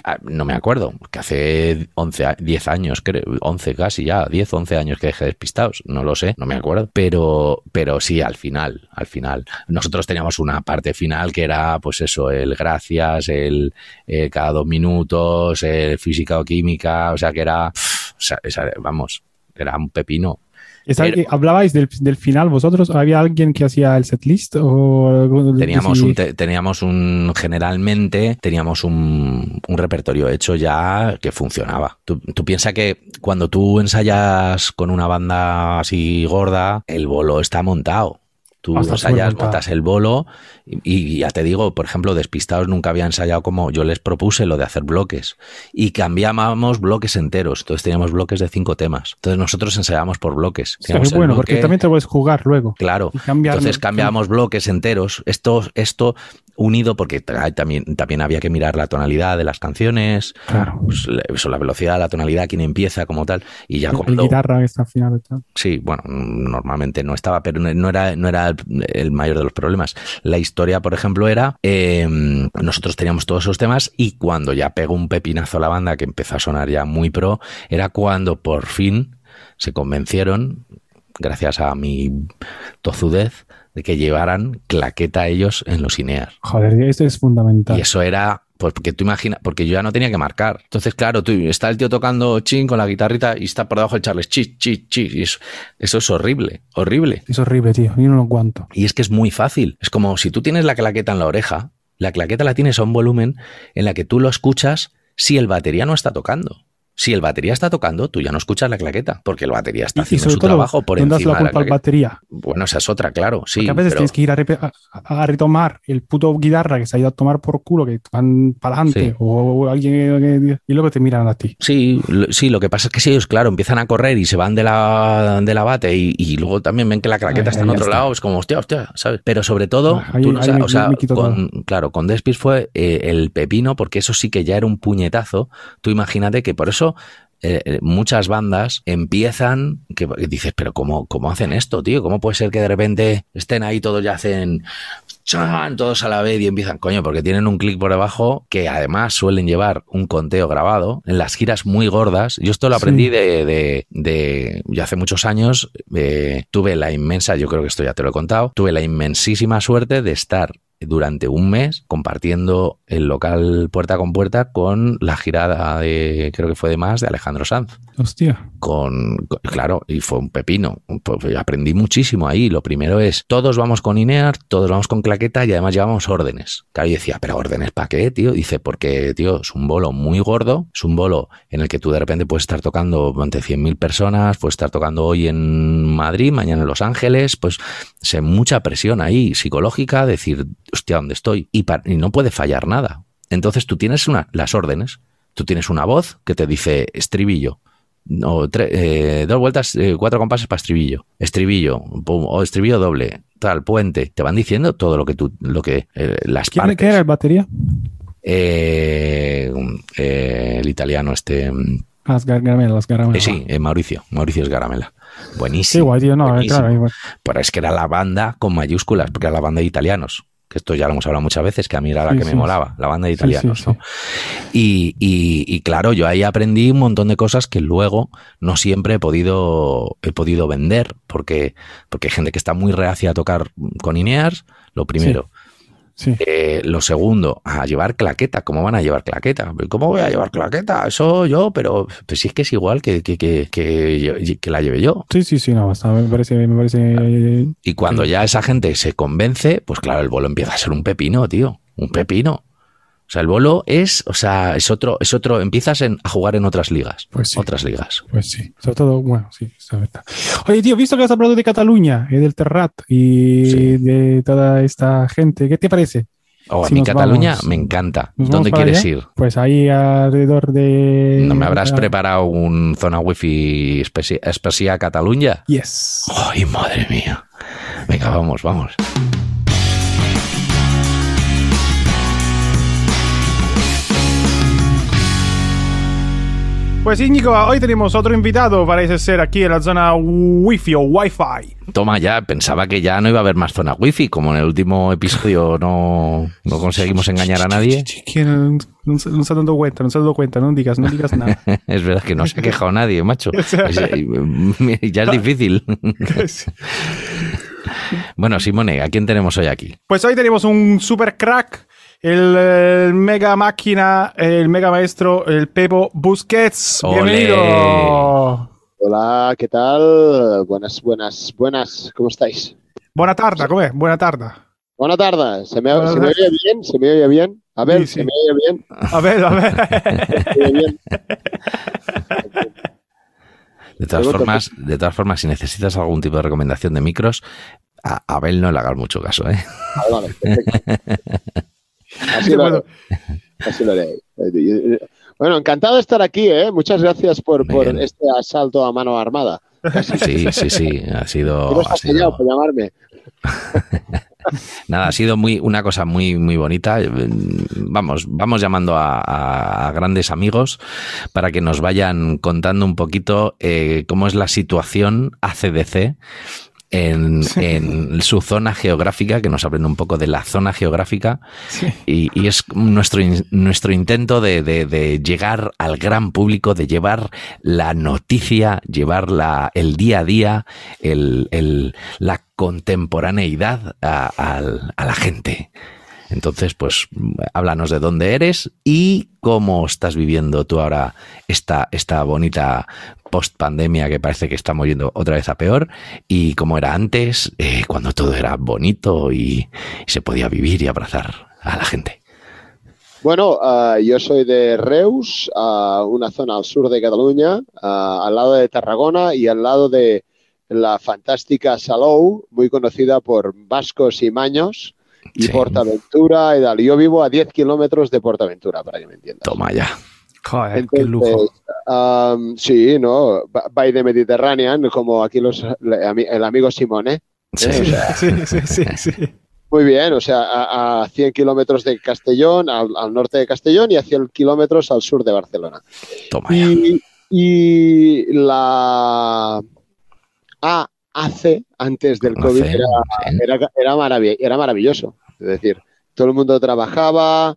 Ah, No me acuerdo, que hace 11, a- 10 años, creo, 11 casi ya, 10, 11 años que dejé despistados, no lo sé, no me acuerdo, pero, pero sí, al final, al final. Nosotros teníamos una parte final que era, pues eso, el gracias, el, eh, cada dos minutos, el física o química, o sea, que era, vamos, era un pepino. ¿Está- Pero- eh, ¿Hablabais del, del final vosotros? ¿Había alguien que hacía el setlist? O Teníamos un, te- teníamos un, generalmente teníamos un, un repertorio hecho ya que funcionaba. Tú, tú piensas que cuando tú ensayas con una banda así gorda, el bolo está montado. Tú ensayas, botas el bolo y, y ya te digo, por ejemplo, Despistados nunca había ensayado como yo les propuse lo de hacer bloques y cambiábamos bloques enteros. Entonces teníamos bloques de cinco temas. Entonces nosotros ensayábamos por bloques. Teníamos muy el bueno, porque también te puedes jugar luego. Claro. Entonces cambiábamos bloques enteros. Esto, esto unido porque también, también había que mirar la tonalidad de las canciones, Claro. pues, la- eso, la velocidad, la tonalidad, quién empieza como tal. Y ya El cuando, guitarra está al final. tal. Sí, bueno, normalmente no estaba, pero no- no era, no era el, mayor de los problemas. La historia, por ejemplo, era, eh, nosotros teníamos todos esos temas y cuando ya pegó un pepinazo la banda que empezó a sonar ya muy pro, era cuando por fin se convencieron, gracias a mi tozudez, de que llevaran claqueta a ellos en los INEAR. Joder, esto es fundamental. Y eso era, pues porque tú imaginas, porque yo ya no tenía que marcar. Entonces, claro, tú está el tío tocando chin con la guitarrita y está por debajo el Charles chi, chi, chi. Y eso, eso es horrible, horrible. Es horrible, tío. Yo no lo aguanto. Y es que es muy fácil. Es como si tú tienes la claqueta en la oreja, la claqueta la tienes a un volumen en la que tú lo escuchas si el batería no está tocando. Si el batería está tocando, tú ya no escuchas la claqueta, porque el batería está Y, haciendo su todo, trabajo por ¿dónde das encima de la al batería? Bueno, esa es otra, claro, sí. Porque a veces pero- tienes que ir a, a- a- retomar el puto guitarra que se ha ido a tomar por culo, que van para adelante, Sí. o, alguien y luego te miran a ti. Sí, lo, sí, lo que pasa es que si ellos, claro, empiezan a correr y se van de la, de la bate y, y luego también ven que la claqueta Ahí- está en otro está. lado, es como, hostia, hostia, ¿sabes? Pero sobre todo, Ahí- tú no ahí sabes, me- o sea, con, claro, con Despis fue eh, el pepino, porque eso sí que ya era un puñetazo. Tú imagínate que por eso eh, eh, muchas bandas empiezan, que que dices, pero ¿cómo, ¿cómo hacen esto, tío? ¿Cómo puede ser que de repente estén ahí todos ya hacen chan, todos a la vez y empiezan, coño, porque tienen un clic por debajo que además suelen llevar un conteo grabado en las giras muy gordas. Yo esto lo Sí. aprendí de, de, hace muchos años, eh, tuve la inmensa, yo creo que esto ya te lo he contado, tuve la inmensísima suerte de estar durante un mes compartiendo el local puerta con puerta con la girada de, creo que fue de más, de Alejandro Sanz Hostia. con, con- claro, y fue un pepino. Pues aprendí muchísimo ahí. Lo primero es, todos vamos con INEAR, todos vamos con claqueta y además llevamos órdenes. Claro, y decía, pero órdenes para qué, tío? Dice, porque, tío, es un bolo muy gordo, es un bolo en el que tú de repente puedes estar tocando ante 100.000 personas, puedes estar tocando hoy en Madrid, mañana en Los Ángeles, pues se mucha presión ahí psicológica, decir, hostia, ¿dónde estoy? Y, pa- y no puede fallar nada. Entonces tú tienes una, las órdenes, tú tienes una voz que te dice estribillo, no, tre- eh, dos vueltas, eh, cuatro compases para estribillo, estribillo, pum, o estribillo doble, tal, puente. Te van diciendo todo lo que tú, lo que, eh, las ¿Quién, partes. ¿Qué era el batería? Eh, eh, el italiano este, mm, eh, garamelas. sí, Mauricio, Mauricio es Garamela. Buenísimo. guay, tío. No, buenísimo. claro. igual. Pero es que era la banda con mayúsculas, porque era la banda de italianos. Que esto ya lo hemos hablado muchas veces, que a mí era la Sí, que sí, me molaba, la banda de italianos. sí. ¿no? Y, y- y claro, yo ahí aprendí un montón de cosas que luego no siempre he podido, he podido vender, porque, porque hay gente que está muy reacia a tocar con Inears, lo primero. Sí. Eh, lo segundo, a llevar claqueta. ¿Cómo van a llevar claqueta? ¿Cómo voy a llevar claqueta? Eso yo, pero pues si es que es igual que, que, que, que, que la lleve yo. Sí, sí, sí, no, está, me parece, me parece Y cuando ya esa gente se convence, pues claro, el bolo empieza a ser un pepino, tío. Un pepino. O sea, el bolo es, o sea, es otro, es otro, empiezas en- a jugar en otras ligas. Pues sí. Otras ligas. Pues sí, sobre todo, bueno, sí, es verdad. Oye, tío, visto que has hablado de Cataluña y del Terrat y Sí. de toda esta gente, ¿qué te parece? Oh, a Si mí nos Cataluña vamos- me encanta. ¿Nos ¿Dónde quieres allá? ir? Pues ahí alrededor de... ¿No me habrás preparado un zona wifi especi- especial Cataluña? Yes. ¡Ay, madre mía! Venga, vamos, vamos. Pues Íñigo, hoy tenemos otro invitado, parece ser aquí en la zona Wi-Fi o Wi-Fi. Toma ya, pensaba que ya no iba a haber más zona wifi, como en el último episodio no, no conseguimos engañar a nadie. No, no se no se ha dado cuenta, no se ha dado cuenta, no digas, no digas nada. Es verdad que no se ha quejado nadie, macho. O sea- Es- eh, ya es difícil. Bueno, Simone, ¿a quién tenemos hoy aquí? Pues hoy tenemos un super crack, el, mega máquina, el mega maestro, el Pepo Busquets. Bienvenido. Hola, ¿qué tal? Buenas, buenas, buenas. ¿Cómo estáis? Buena tarde, ¿cómo es? Buena tarde. Buena tarde. ¿Se me, Buena ¿se me tarde. oye bien? ¿Se me oye bien? A ver, Sí, sí. ¿se me oye bien? A ver, a ver. ¿Se me oye bien? De todas formas, de todas formas, si necesitas algún tipo de recomendación de micros, A Abel no le hagas mucho caso, ¿eh? Ah, vale, perfecto. Así lo, así lo haré. Bueno, encantado de estar aquí, ¿eh? Muchas gracias por, este asalto a mano armada. Sí, sí, sí. Ha sido. Ha sido- por llamarme. Nada, ha sido muy, una cosa muy, muy bonita. Vamos, vamos llamando a, a- a grandes amigos para que nos vayan contando un poquito eh, cómo es la situación ACDC en, en su zona geográfica, que nos hablen un poco de la zona geográfica. Sí. Y, y es nuestro, nuestro intento de, de- de llegar al gran público, de llevar la noticia, llevar la- el día a día, el, el- la contemporaneidad a, al- a la gente. Entonces, pues háblanos de dónde eres y cómo estás viviendo tú ahora esta, esta bonita post pandemia que parece que estamos yendo otra vez a peor y cómo era antes, eh, cuando todo era bonito y, se podía vivir y abrazar a la gente. Bueno, ah, yo soy de Reus, una zona al sur de Cataluña, ah, al lado de Tarragona y al lado de la fantástica Salou, muy conocida por vascos y maños, y Sí. Portaventura y tal. Yo vivo a 10 kilómetros de Portaventura, para que me entiendas. Toma ya. Joder, qué lujo. Sí, ¿no? By the Mediterranean, como aquí los, el amigo Simone. Sí. ¿eh? O sea, Sí, sí, sí, sí. muy bien, o sea, a, a 100 kilómetros de Castellón, al, al norte de Castellón y a 100 kilómetros al sur de Barcelona. Toma ya. Y, y la AAC, antes del COVID, era, era, era, marav- era maravilloso. Es decir, todo el mundo trabajaba,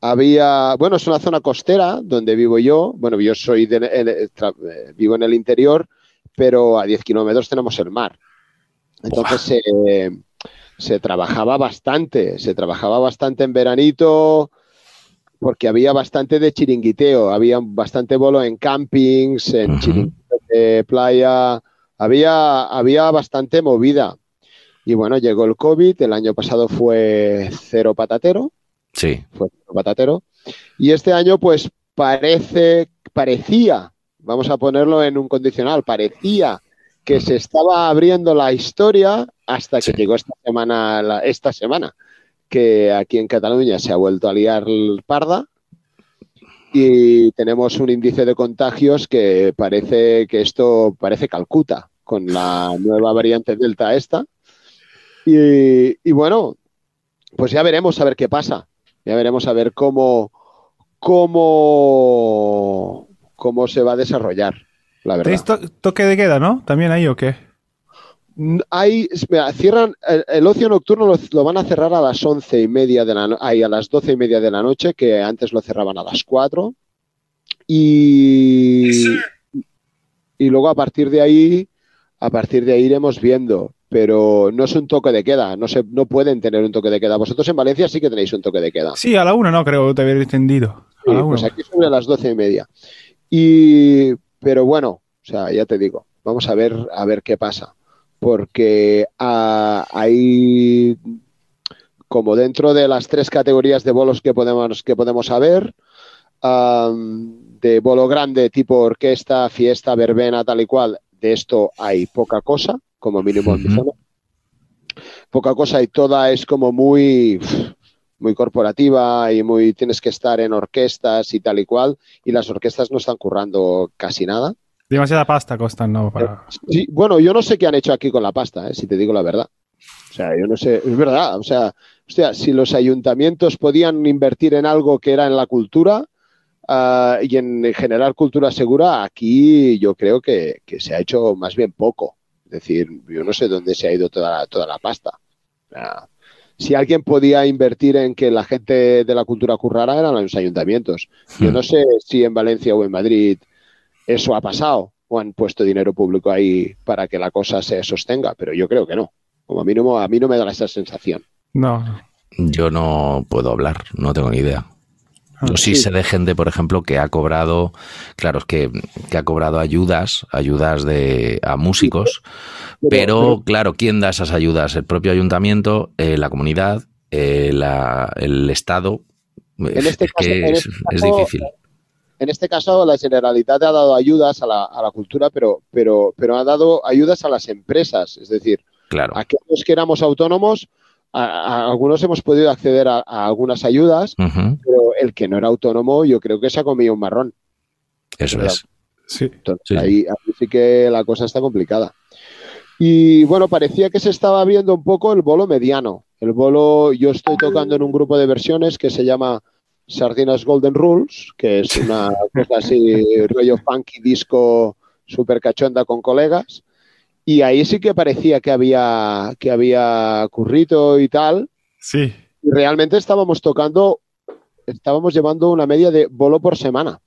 había, bueno, es una zona costera donde vivo yo. Bueno, yo soy de, eh, tra- eh, vivo en el interior, pero a 10 kilómetros tenemos el mar. Entonces eh, se trabajaba bastante, se trabajaba bastante en veranito porque había bastante de chiringuiteo, había bastante bolo en campings, en chiringuitos de playa, había, había bastante movida. Y bueno, llegó el COVID, el año pasado fue cero patatero, Sí. fue cero patatero, y este año pues parece, parecía, vamos a ponerlo en un condicional, parecía que se estaba abriendo la historia hasta que Sí. llegó esta semana, la- esta semana, que aquí en Cataluña se ha vuelto a liar el parda y tenemos un índice de contagios que parece que esto parece Calcuta con la nueva variante Delta esta. Y, y bueno, pues ya veremos a ver qué pasa. Ya veremos a ver cómo, cómo, cómo se va a desarrollar, la verdad. ¿Tenéis to- toque de queda, no? ¿También ahí o qué? Hay, mira, cierran el, el ocio nocturno lo, lo van a cerrar a las once y media de la ay, a las doce y media de la noche, que antes lo cerraban a las cuatro. Y, y luego a partir de ahí, a partir de ahí iremos viendo. Pero no es un toque de queda, no se, no pueden tener un toque de queda. Vosotros en Valencia sí que tenéis un toque de queda. Sí, a la una no, creo que te había entendido. A Sí, la una. pues aquí sobre las doce y media. Y, pero bueno, o sea, ya te digo, vamos a ver, a ver qué pasa. Porque ah, hay, como dentro de las tres categorías de bolos que podemos, que podemos saber, de bolo grande tipo orquesta, fiesta, verbena, tal y cual, de esto hay poca cosa, como mínimo en mi Ujú. zona. Poca cosa y toda es como muy, muy corporativa y muy tienes que estar en orquestas y tal y cual, y las orquestas no están currando casi nada. Demasiada pasta costan, ¿no? Para... Sí, bueno, yo no sé qué han hecho aquí con la pasta, eh, si te digo la verdad. O sea, yo no sé, es verdad, o sea, hostia, si los ayuntamientos podían invertir en algo que era en la cultura ah, y en generar cultura segura, aquí yo creo que, que se ha hecho más bien poco. Es decir, yo no sé dónde se ha ido toda la, toda la pasta. Si alguien podía invertir en que la gente de la cultura currara, eran los ayuntamientos. Yo no sé si en Valencia o en Madrid eso ha pasado o han puesto dinero público ahí para que la cosa se sostenga, pero yo creo que no. Como a mí no, a mí no me da esa sensación. No. Yo no puedo hablar, no tengo ni idea. Yo sí, Sí. sé de gente, por ejemplo, que ha cobrado, claro, es que, que ha cobrado ayudas, ayudas de a músicos, pero claro, ¿quién da esas ayudas? El propio ayuntamiento, eh, la comunidad, eh, la- el Estado. En este es caso- que en es, este es difícil. En este caso, la Generalitat ha dado ayudas a la, a la cultura, pero, pero, pero ha dado ayudas a las empresas. Es decir, Claro. Aquellos que éramos autónomos, a, a algunos hemos podido acceder a, a algunas ayudas, pero el que no era autónomo yo creo que se ha comido un marrón. Eso Verdad. es. Sí. Entonces, Sí. ahí, ahí sí que la cosa está complicada. Y bueno, parecía que se estaba abriendo un poco el bolo mediano. El bolo, yo estoy tocando en un grupo de versiones que se llama Sardinas Golden Rules, que es una cosa así, rollo funky disco super cachonda con colegas. Y ahí sí que parecía que había, que había currito y tal. Sí. Y realmente estábamos tocando, estábamos llevando una media de bolo por semana.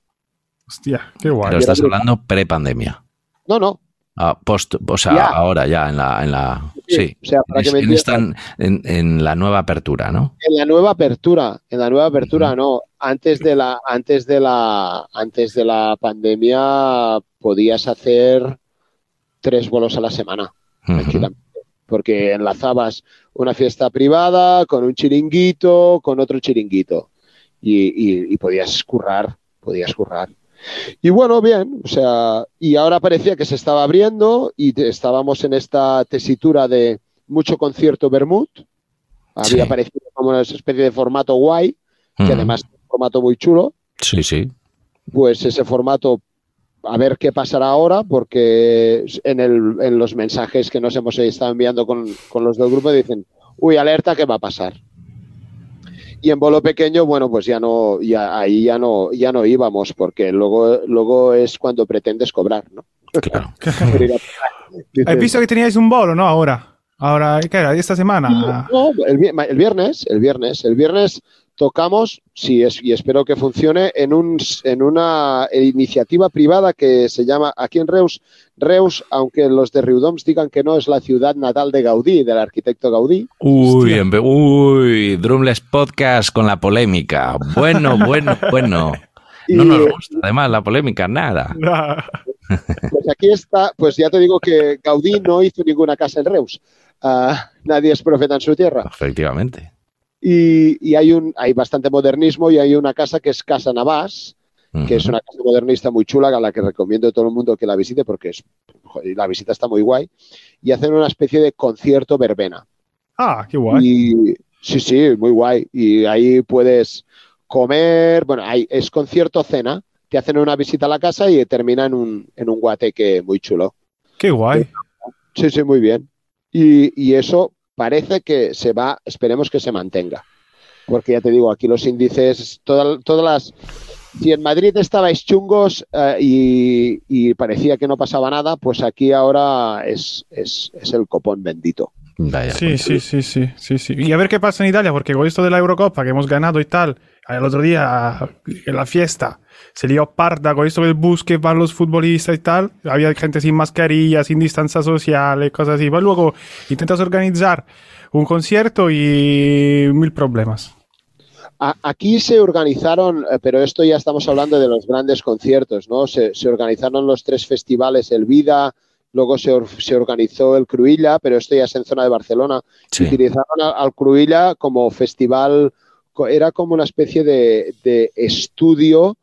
Hostia, qué guay. Pero estás hablando pre-pandemia. No, no, Ah, post, o sea, Ya. ahora ya en la, en la sí. o sea, para que me esta- en- en la nueva apertura, ¿no? En la nueva apertura, en la nueva apertura no. Antes de la, antes de la, antes de la pandemia podías hacer tres vuelos a la semana, tranquilamente. Porque enlazabas una fiesta privada con un chiringuito, con otro chiringuito. Y, y- y podías currar, podías currar. Y bueno, bien, o sea, y ahora parecía que se estaba abriendo y estábamos en esta tesitura de mucho concierto Bermud. Había Sí. parecido como una especie de formato guay, que además es un formato muy chulo. Sí, sí. Pues ese formato, a ver qué pasará ahora, porque en, el- en los mensajes que nos hemos estado enviando con, con los del grupo dicen, uy, alerta, ¿qué va a pasar? Y en bolo pequeño, bueno, pues ya no, ya ahí ya no, ya no íbamos, porque luego, luego es cuando pretendes cobrar, ¿no? Claro. Dices, visto que teníais un bolo, ¿no? Ahora. Ahora, ¿qué era? ¿Esta semana? No, el viernes, el viernes, el viernes tocamos, sí, es, y espero que funcione, en, un, en una iniciativa privada que se llama aquí en Reus, Reus, aunque los de Riudoms digan que no, es la ciudad natal de Gaudí, del arquitecto Gaudí. Uy, uy, Drumless Podcast con la polémica. Bueno, bueno, bueno. No nos gusta, además, la polémica, nada. Pues aquí está, pues ya te digo que Gaudí no hizo ninguna casa en Reus. Ah, nadie es profeta en su tierra. Efectivamente. Y, y hay, un, hay bastante modernismo y hay una casa que es Casa Navás, que es una casa modernista muy chula, a la que recomiendo a todo el mundo que la visite porque es, la visita está muy guay. Y hacen una especie de concierto verbena. Ah, qué guay. Y sí, sí, muy guay. Y ahí puedes comer, bueno, hay, es concierto cena. Te hacen una visita a la casa y termina en un, en un guateque muy chulo. Qué guay. Sí, sí, muy bien. Y, y eso parece que se va, esperemos que se mantenga. Porque ya te digo, aquí los índices, toda- todas las... Si en Madrid estabais chungos eh, y, y parecía que no pasaba nada, pues aquí ahora es, es, es el copón bendito. Vaya, Sí, pues. sí, sí, sí, sí, sí. Y a ver qué pasa en Italia, porque con esto de la Eurocopa que hemos ganado y tal, el otro día en la fiesta se lió parda con esto del bus que van los futbolistas y tal. Había gente sin mascarilla, sin distancia social y cosas así. Pero luego intentas organizar un concierto y mil problemas. Aquí se organizaron, eh, pero esto ya estamos hablando de los grandes conciertos, ¿no? Se, se organizaron los tres festivales, el Vida, luego se, or- se organizó el Cruïlla, pero esto ya es en zona de Barcelona. Sí. Utilizaron al Cruïlla como festival, era como una especie de, de estudio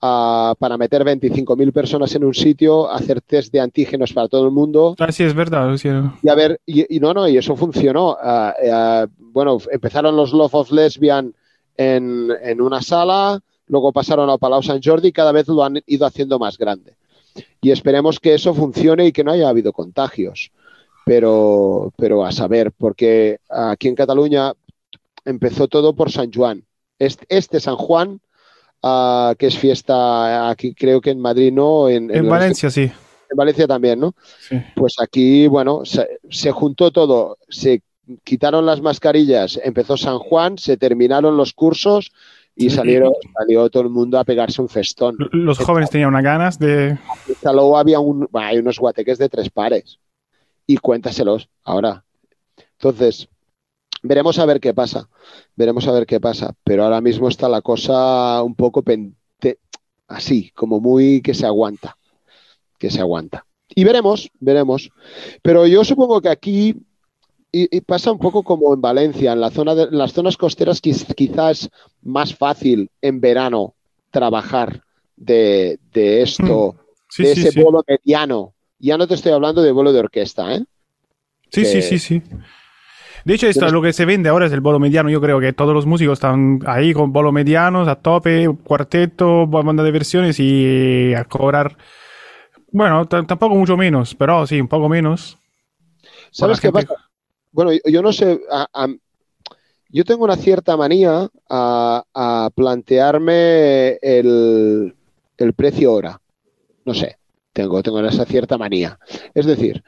ah, para meter 25.000 personas en un sitio, hacer test de antígenos para todo el mundo Ah, sí, es verdad. sí. y a ver, y, y no, no, y eso funcionó. Ah, ah, bueno, empezaron los Love of Lesbian en, en una sala, luego pasaron a Palau Sant Jordi y cada vez lo han ido haciendo más grande. Y esperemos que eso funcione y que no haya habido contagios. Pero, pero a saber, porque aquí en Cataluña empezó todo por San Juan. Este, este San Juan, ah, que es fiesta aquí, creo que en Madrid no, en, En Valencia, sí. en Valencia también, ¿no? sí. Pues aquí, bueno, se, se juntó todo, se quitaron las mascarillas, empezó San Juan, se terminaron los cursos y salieron, salió todo el mundo a pegarse un festón. Los jóvenes tenían unas ganas de... Salou había un, hay unos guateques de tres pares y cuéntaselos ahora. Entonces, veremos a ver qué pasa, veremos a ver qué pasa, pero ahora mismo está la cosa un poco pente- así, como muy que se aguanta, que se aguanta. Y veremos, veremos. Pero yo supongo que aquí y, y pasa un poco como en Valencia, en la zona de, en las zonas costeras quiz- quizás más fácil en verano trabajar de, de esto, Sí, de sí, ese sí. vuelo mediano. Ya no te estoy hablando de vuelo de orquesta, ¿eh? Sí, sí, que- sí, sí. De hecho, esto, lo que se vende ahora es el bolo mediano. Yo creo que todos los músicos están ahí con bolo medianos, a tope, cuarteto, banda de versiones y a cobrar. Bueno, tampoco mucho menos, pero sí, un poco menos. ¿Sabes qué gente- pasa? Bueno, yo, yo no sé. a- a- yo tengo una cierta manía a, a plantearme el, el precio hora. No sé, tengo, tengo esa cierta manía. Es decir,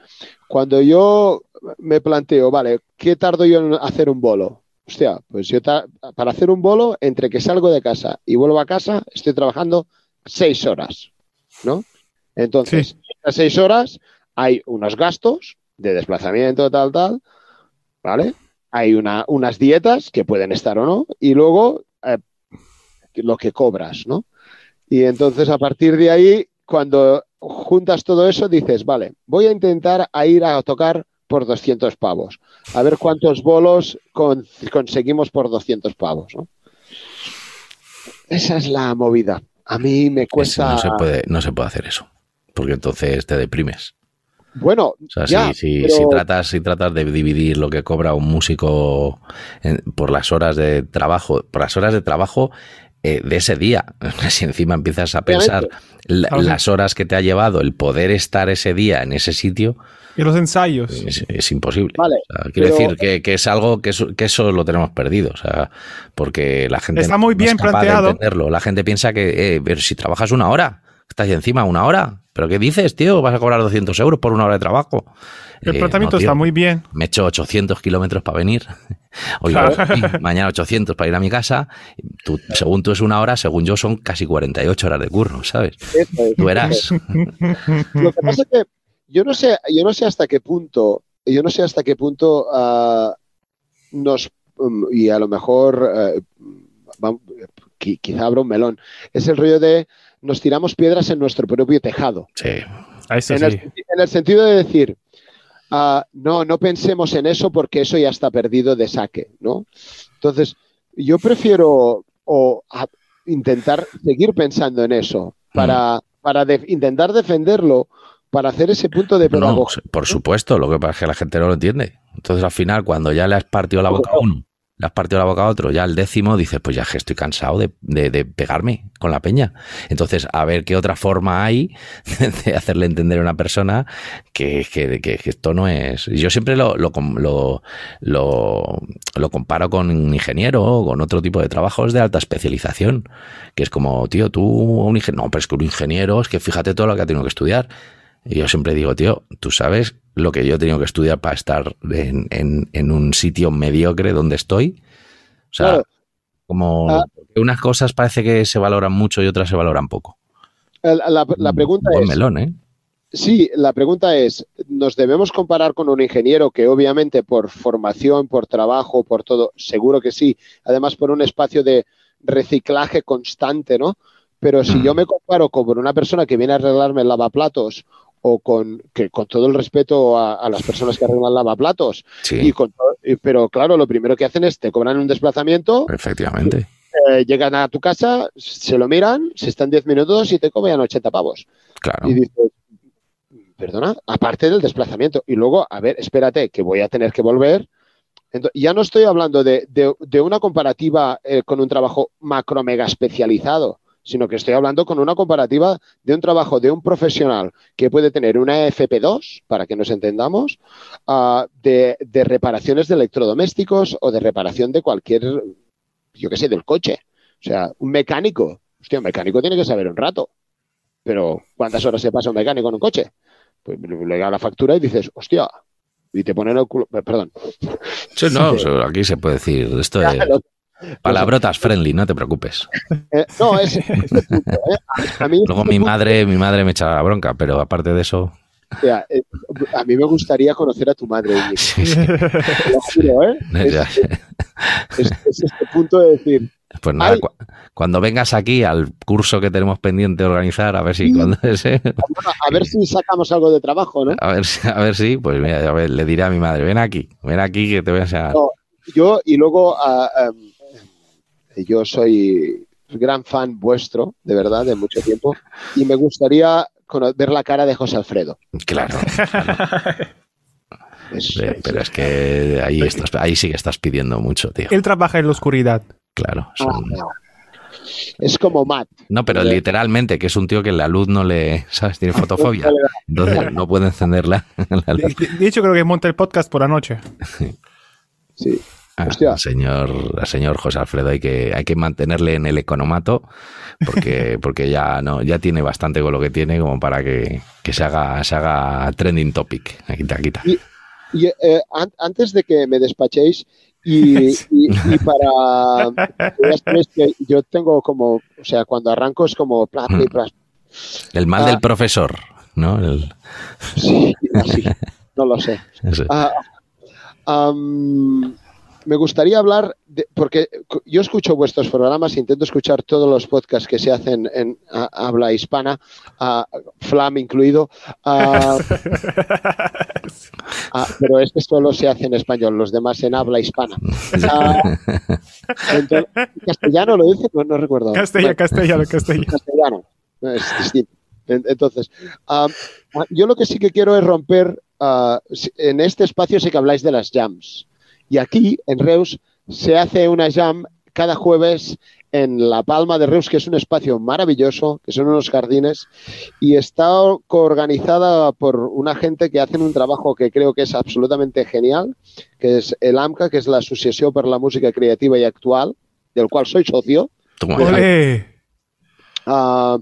cuando yo me planteo, vale, ¿qué tardo yo en hacer un bolo? Hostia, pues yo para hacer un bolo, entre que salgo de casa y vuelvo a casa, estoy trabajando seis horas, ¿no? Entonces, Sí. estas seis horas hay unos gastos de desplazamiento, tal, tal, ¿vale? Hay una- unas dietas que pueden estar o no, y luego eh, lo que cobras, ¿no? Y entonces a partir de ahí, cuando juntas todo eso, dices, vale, voy a intentar a ir a tocar por 200 pavos. A ver cuántos bolos con- conseguimos por 200 pavos, ¿no? Esa es la movida. A mí me Es- cuesta... no, se puede, no se puede hacer eso. Porque entonces te deprimes. Bueno, O sea, ya, si, si- pero- si tratas, si tratas de dividir lo que cobra un músico en- por las horas de trabajo, por las horas de trabajo eh, de ese día, si encima empiezas a pensar la- las horas que te ha llevado el poder estar ese día en ese sitio, Y los ensayos. es, es imposible. Vale, O sea, quiero pero- decir que, que es algo que eso, que eso lo tenemos perdido. O sea, porque la gente Está muy no es bien capaz de planteado. entenderlo. La gente piensa que, eh, pero si trabajas una hora, estás ahí encima una hora. ¿Pero qué dices, tío? ¿Vas a cobrar 200 euros por una hora de trabajo? El Eh, no, tío. está muy bien. Me he hecho 800 kilómetros para venir. Hoy Claro. voy, mañana 800 para ir a mi casa. Tú, según tú es una hora, según yo son casi 48 horas de curro, ¿sabes? Eso es. Tú verás. Lo que pasa es que yo no sé, yo no sé hasta qué punto, yo no sé hasta qué punto ah, nos um, y a lo mejor eh, quizá abra un melón. Es el rollo de nos tiramos piedras en nuestro propio tejado. Sí. A eso En sí. el, en el sentido de decir, ah, no, no pensemos en eso porque eso ya está perdido de saque, ¿no? Entonces, yo prefiero o, a- intentar seguir pensando en eso para, para de- intentar defenderlo, para hacer ese punto de No, pedagogía. por supuesto, lo que pasa es que la gente no lo entiende. Entonces al final, cuando ya le has partido la boca a uno, le has partido la boca a otro, ya al décimo dices, pues ya que estoy cansado de, de- pegarme con la peña. Entonces, a ver qué otra forma hay de hacerle entender a una persona que, que- que- que esto no es... Yo siempre lo, lo, lo- lo comparo con un ingeniero o con otro tipo de trabajos de alta especialización, que es como, tío, tú, un ingeniero... No, pero es que un ingeniero, es que fíjate todo lo que ha tenido que estudiar. Y yo siempre digo, tío, tú sabes lo que yo he tenido que estudiar para estar en, en- en un sitio mediocre donde estoy. O sea, Claro. como Ah. unas cosas parece que se valoran mucho y otras se valoran poco. La, la- la pregunta Buen es, melón, ¿eh? sí, la pregunta es, ¿nos debemos comparar con un ingeniero que obviamente por formación, por trabajo, por todo, seguro que sí, además por un espacio de reciclaje constante, ¿no? Pero si Mm. yo me comparo con una persona que viene a arreglarme el lavaplatos o con, que con todo el respeto a, a las personas que arreglan lavaplatos, Sí, y con pero claro, lo primero que hacen es te cobran un desplazamiento, efectivamente. eh, llegan a tu casa, se lo miran, se están 10 minutos y te cobran 80 pavos. Claro. Y dices, perdona, aparte del desplazamiento. Y luego, a ver, espérate, que voy a tener que volver. Ya no estoy hablando de, de- de una comparativa eh, con un trabajo macro mega especializado, sino que estoy hablando con una comparativa de un trabajo de un profesional que puede tener una FP2, para que nos entendamos, ah, de, de reparaciones de electrodomésticos o de reparación de cualquier, yo qué sé, del coche. O sea, un mecánico. Hostia, un mecánico tiene que saber un rato. Pero, ¿cuántas horas se pasa un mecánico en un coche? Pues le llega la factura y dices, hostia, y te ponen el culo. Perdón. Sí, no, aquí se puede decir, esto lo- palabrotas friendly, no te preocupes. eh, no, es, ese punto, ¿eh? A mí, Luego mi madre, mi madre me echará la bronca, pero aparte de eso, o sea, eh, a mí me gustaría conocer a tu madre, Íñigo, sí, sí, te lo juro, ¿eh? Es, ya. es- es este punto de decir, Pues nada, cu- cuando vengas aquí al curso que tenemos pendiente de organizar, a ver si cuando ese, bueno, a ver si sacamos algo de trabajo, ¿no? a ver si, a ver si, pues mira, a ver, le diré a mi madre, ven aquí, ven aquí que te voy a enseñar. No. Yo, y luego, ah, em, yo soy gran fan vuestro, de verdad, de mucho tiempo, y me gustaría ver la cara de José Alfredo. Claro. Es- pero es que ahí, estás, ahí sí que estás pidiendo mucho, tío. Él trabaja en la oscuridad. Claro. es Ah, un- no. Es como Matt. No, pero literalmente, que es un tío que la luz no le, ¿sabes? Tiene fotofobia. Entonces no puede encenderla. la De, luz. de- de hecho, creo que monta el podcast por la noche. Sí. Ah, al señor, al señor José Alfredo hay que, hay que mantenerle en el economato porque, porque ya no, ya tiene bastante con lo que tiene como para que, que se haga, se haga trending topic. Aquí está, aquí está. Y- Y eh, an- antes de que me despachéis, y, y- y para. que yo tengo como. O sea, cuando arranco es como. pla, El mal Ah. del profesor, ¿no? El- sí, así. No lo sé. Ah, am, me gustaría hablar, de, porque yo escucho vuestros programas, intento escuchar todos los podcasts que se hacen en a- habla hispana, ah, Flam incluido, ah, pero este solo se hace en español, los demás en habla hispana. Entonces, ¿Castellano lo dice? No, no recuerdo. Castella, castellano, castellano. castellano. No, es distinto. En- Entonces, ah, yo lo que sí que quiero es romper, si- en este espacio sí que habláis de las jams. Y aquí, en Reus, se hace una jam cada jueves en La Palma de Reus, que es un espacio maravilloso, que son unos jardines, y está coorganizada por una gente que hacen un trabajo que creo que es absolutamente genial, que es el AMCA, que es la Asociación para la Música Creativa y Actual, del cual soy socio. Ah,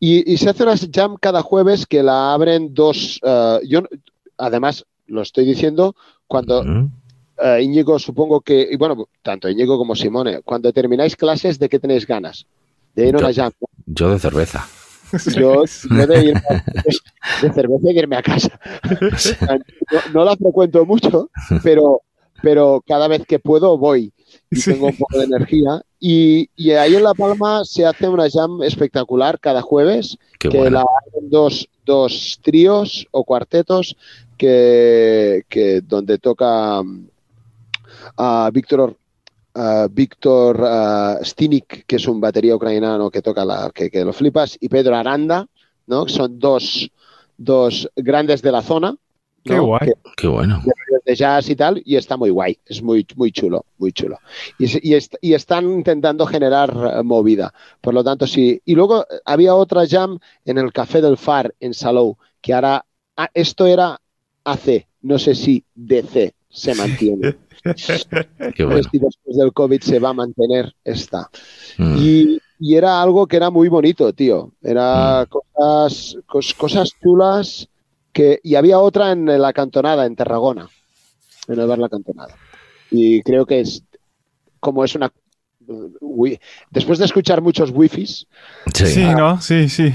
y, y se hace una jam cada jueves que la abren dos. ah, yo, no- además, lo estoy diciendo cuando. Ah, Íñigo, supongo que. Y bueno, tanto Íñigo como Simone, cuando termináis clases, ¿de qué tenéis ganas? De ir a una Yo- jam. Yo de cerveza. Yo, yo de ir de cerveza y irme a casa. No, no la frecuento mucho, pero, pero cada vez que puedo voy y tengo un poco de energía. Y, y ahí en La Palma se hace una jam espectacular cada jueves Qué que bueno. la hacen dos, dos tríos o cuartetos que, que donde toca a Víctor Víctor Stinik, que es un batería ucraniano que toca la que, que lo flipas, y Pedro Aranda, ¿no? Que son dos, dos grandes de la zona. ¿no? Qué guay. Que- Qué bueno. de jazz y tal, y está muy guay, es muy, muy chulo, muy chulo. Y, se- y est- y están intentando generar eh, movida, por lo tanto sí. Y luego eh, había otra jam en el Café del Far en Salou, que ahora, ah, esto era AC, no sé si DC se mantiene. Qué No bueno. sé si después del COVID se va a mantener esta. Mm. Y, y era algo que era muy bonito, tío. Era cosas, cos- cosas chulas que y había otra en la cantonada, en Tarragona, en el bar La Cantonada. Y creo que es como es una wi- después de escuchar muchos wifis, Sí. Sí, ¿no? Sí, sí.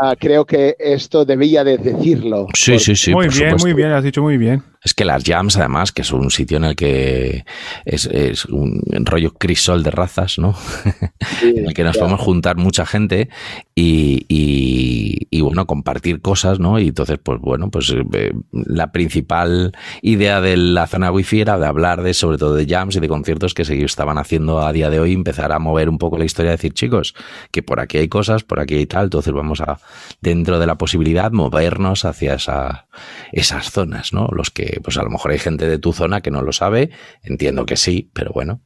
ah, creo que esto debía de decirlo. Sí, sí, sí. muy bien, supuesto. muy bien, has dicho muy bien. Es que las jams, además, que es un sitio en el que es, es un rollo crisol de razas, ¿no? Sí, en el que nos podemos juntar mucha gente y, y- y, bueno, compartir cosas, ¿no? Y entonces, pues bueno, pues eh, la principal idea de la zona wifi era de hablar de, sobre todo de jams y de conciertos que se estaban haciendo a día de hoy, empezar a mover un poco la historia, decir, chicos, que por aquí hay cosas, por aquí hay tal, entonces vamos a, dentro de la posibilidad, movernos hacia esa, esas zonas, ¿no? Los que, pues a lo mejor hay gente de tu zona que no lo sabe, entiendo que sí, pero bueno,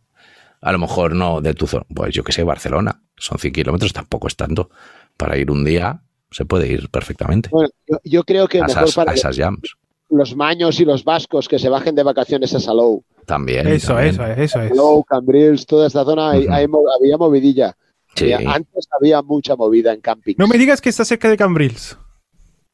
a lo mejor no de tu zona, pues yo que sé, Barcelona, son 100 kilómetros, tampoco es tanto. Para ir un día se puede ir perfectamente Bueno, yo, yo creo que a mejor esas, para a esas jams. los maños y los vascos que se bajen de vacaciones a Salou. También. Eso, también. eso es, eso es. Salou, Cambrils, toda esta zona, hay había movidilla. Sí. Había- antes había mucha movida en camping. No me digas que está cerca de Cambrils.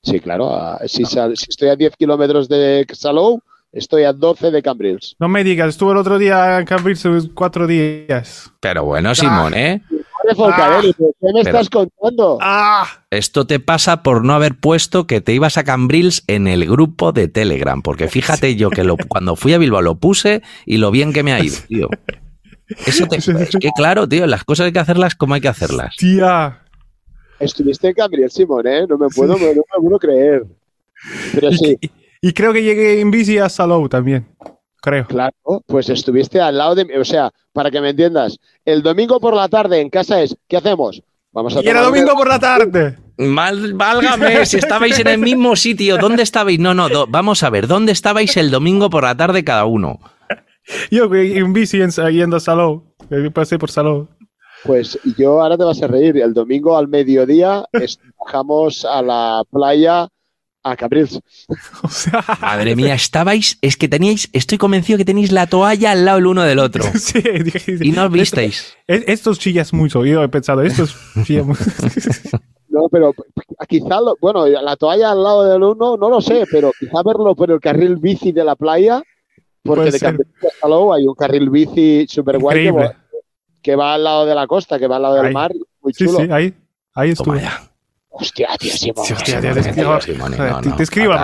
Sí, claro. ah, Si, sal- si estoy a 10 kilómetros de Salou, estoy a 12 de Cambrils. No me digas, estuve el otro día en Cambrils cuatro días. Pero bueno, Simón, ¿eh? Joder, Folcarelli, ¿pero ¿qué me Pero- estás contando? ¡Ah! Esto te pasa por no haber puesto que te ibas a Cambrils en el grupo de Telegram, porque fíjate yo que lo, cuando fui a Bilbao lo puse y lo bien que me ha ido, tío. Eso te, es que claro, tío, las cosas hay que hacerlas como hay que hacerlas. Tía. Estuviste en Cambrils, Simón, ¿eh? No me puedo, no me puedo creer. Pero Y, sí, y- y creo que llegué en bici a Salou también. Creo. claro, pues estuviste al lado de mí. O sea, para que me entiendas, el domingo por la tarde en casa es, ¿qué hacemos? Vamos a Y era domingo por la tarde. Mal, válgame, si estabais en el mismo sitio, ¿dónde estabais? No, no, do- vamos a ver, ¿dónde estabais el domingo por la tarde cada uno? Yo en bici en- yendo a Salou. eh, Pasé por Salou. Pues yo ahora te vas a reír. El domingo al mediodía bajamos a la playa a Cabrils. O sea, Madre mía, estabais, es que teníais, estoy convencido que tenéis la toalla al lado el uno del otro. sí, dije, Y no os visteis. Es- Estos chillas mucho. Yo he pensado, estos chillas mucho. No, pero quizá, lo- bueno, la toalla al lado del uno, no lo sé, pero quizá verlo por el carril bici de la playa, porque Puede de. Cabrils a Salou hay un carril bici súper guay Increíble. Que va al lado de la costa, que va al lado del Ahí. mar, muy Sí, chulo. sí, ahí, ahí estuve. Hostia, tío, Simón. Sí, hostia, Simone, tío, te no, te- fatal, te eh, escribo.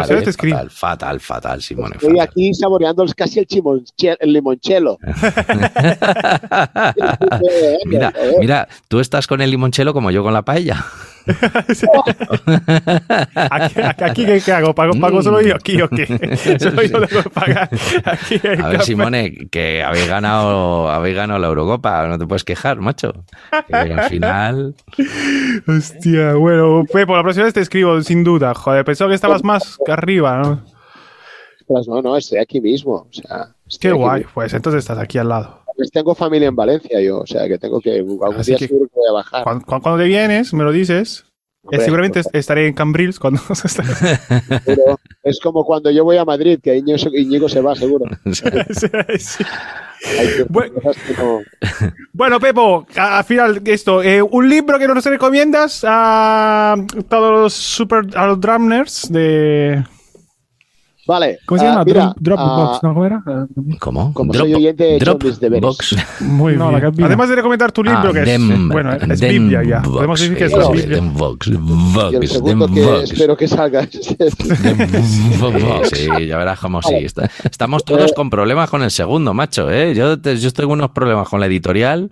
Fatal, fatal, fatal, Simone. Estoy fatal. aquí saboreando casi el, chimonche- el limonchelo. mira, mira, tú estás con el limonchelo como yo con la paella. Aquí, aquí, aquí, ¿qué, hago? ¿Pago, ¿Pago solo yo aquí o qué? Solo yo tengo que pagar. Aquí hay A ver, café. Simone, que habéis ganado, habéis ganado la Eurocopa, no te puedes quejar, macho. Que al final. Hostia, bueno, Pepo, la próxima vez te escribo, sin duda. Joder, pensaba que estabas más que arriba, ¿no? Ostras, no, no, estoy aquí mismo. O sea, estoy Qué guay, mismo. pues entonces estás aquí al lado. Pues tengo familia en Valencia yo, o sea, que tengo que algún Así día que- seguro que voy a bajar. Cuando, cuando- te vienes, me lo dices. eh, Hombre, seguramente estaré en Cambrils cuando Pero es como cuando yo voy a Madrid, que Íñigo, Íñigo se va seguro. Sí. Bueno. Bueno, Pepo, a- al final esto, eh, un libro que nos recomiendas a todos los super a los drumners de Vale. ¿cómo se llama? mira, Drum- Dropbox, ah, ¿no? ¿Cómo era? ¿Cómo? Como soy oyente. Dropbox. Muy No, bien. la. Además de recomendar tu libro, Ah, que es, Dem- bueno, es Dem- Biblia ya. Box, Podemos decir que es la Biblia. Y el segundo que Box. espero que salga. Sí, ya verás cómo sí. Está- Estamos todos con problemas con el segundo, macho. ¿eh? Yo, te- yo tengo unos problemas con la editorial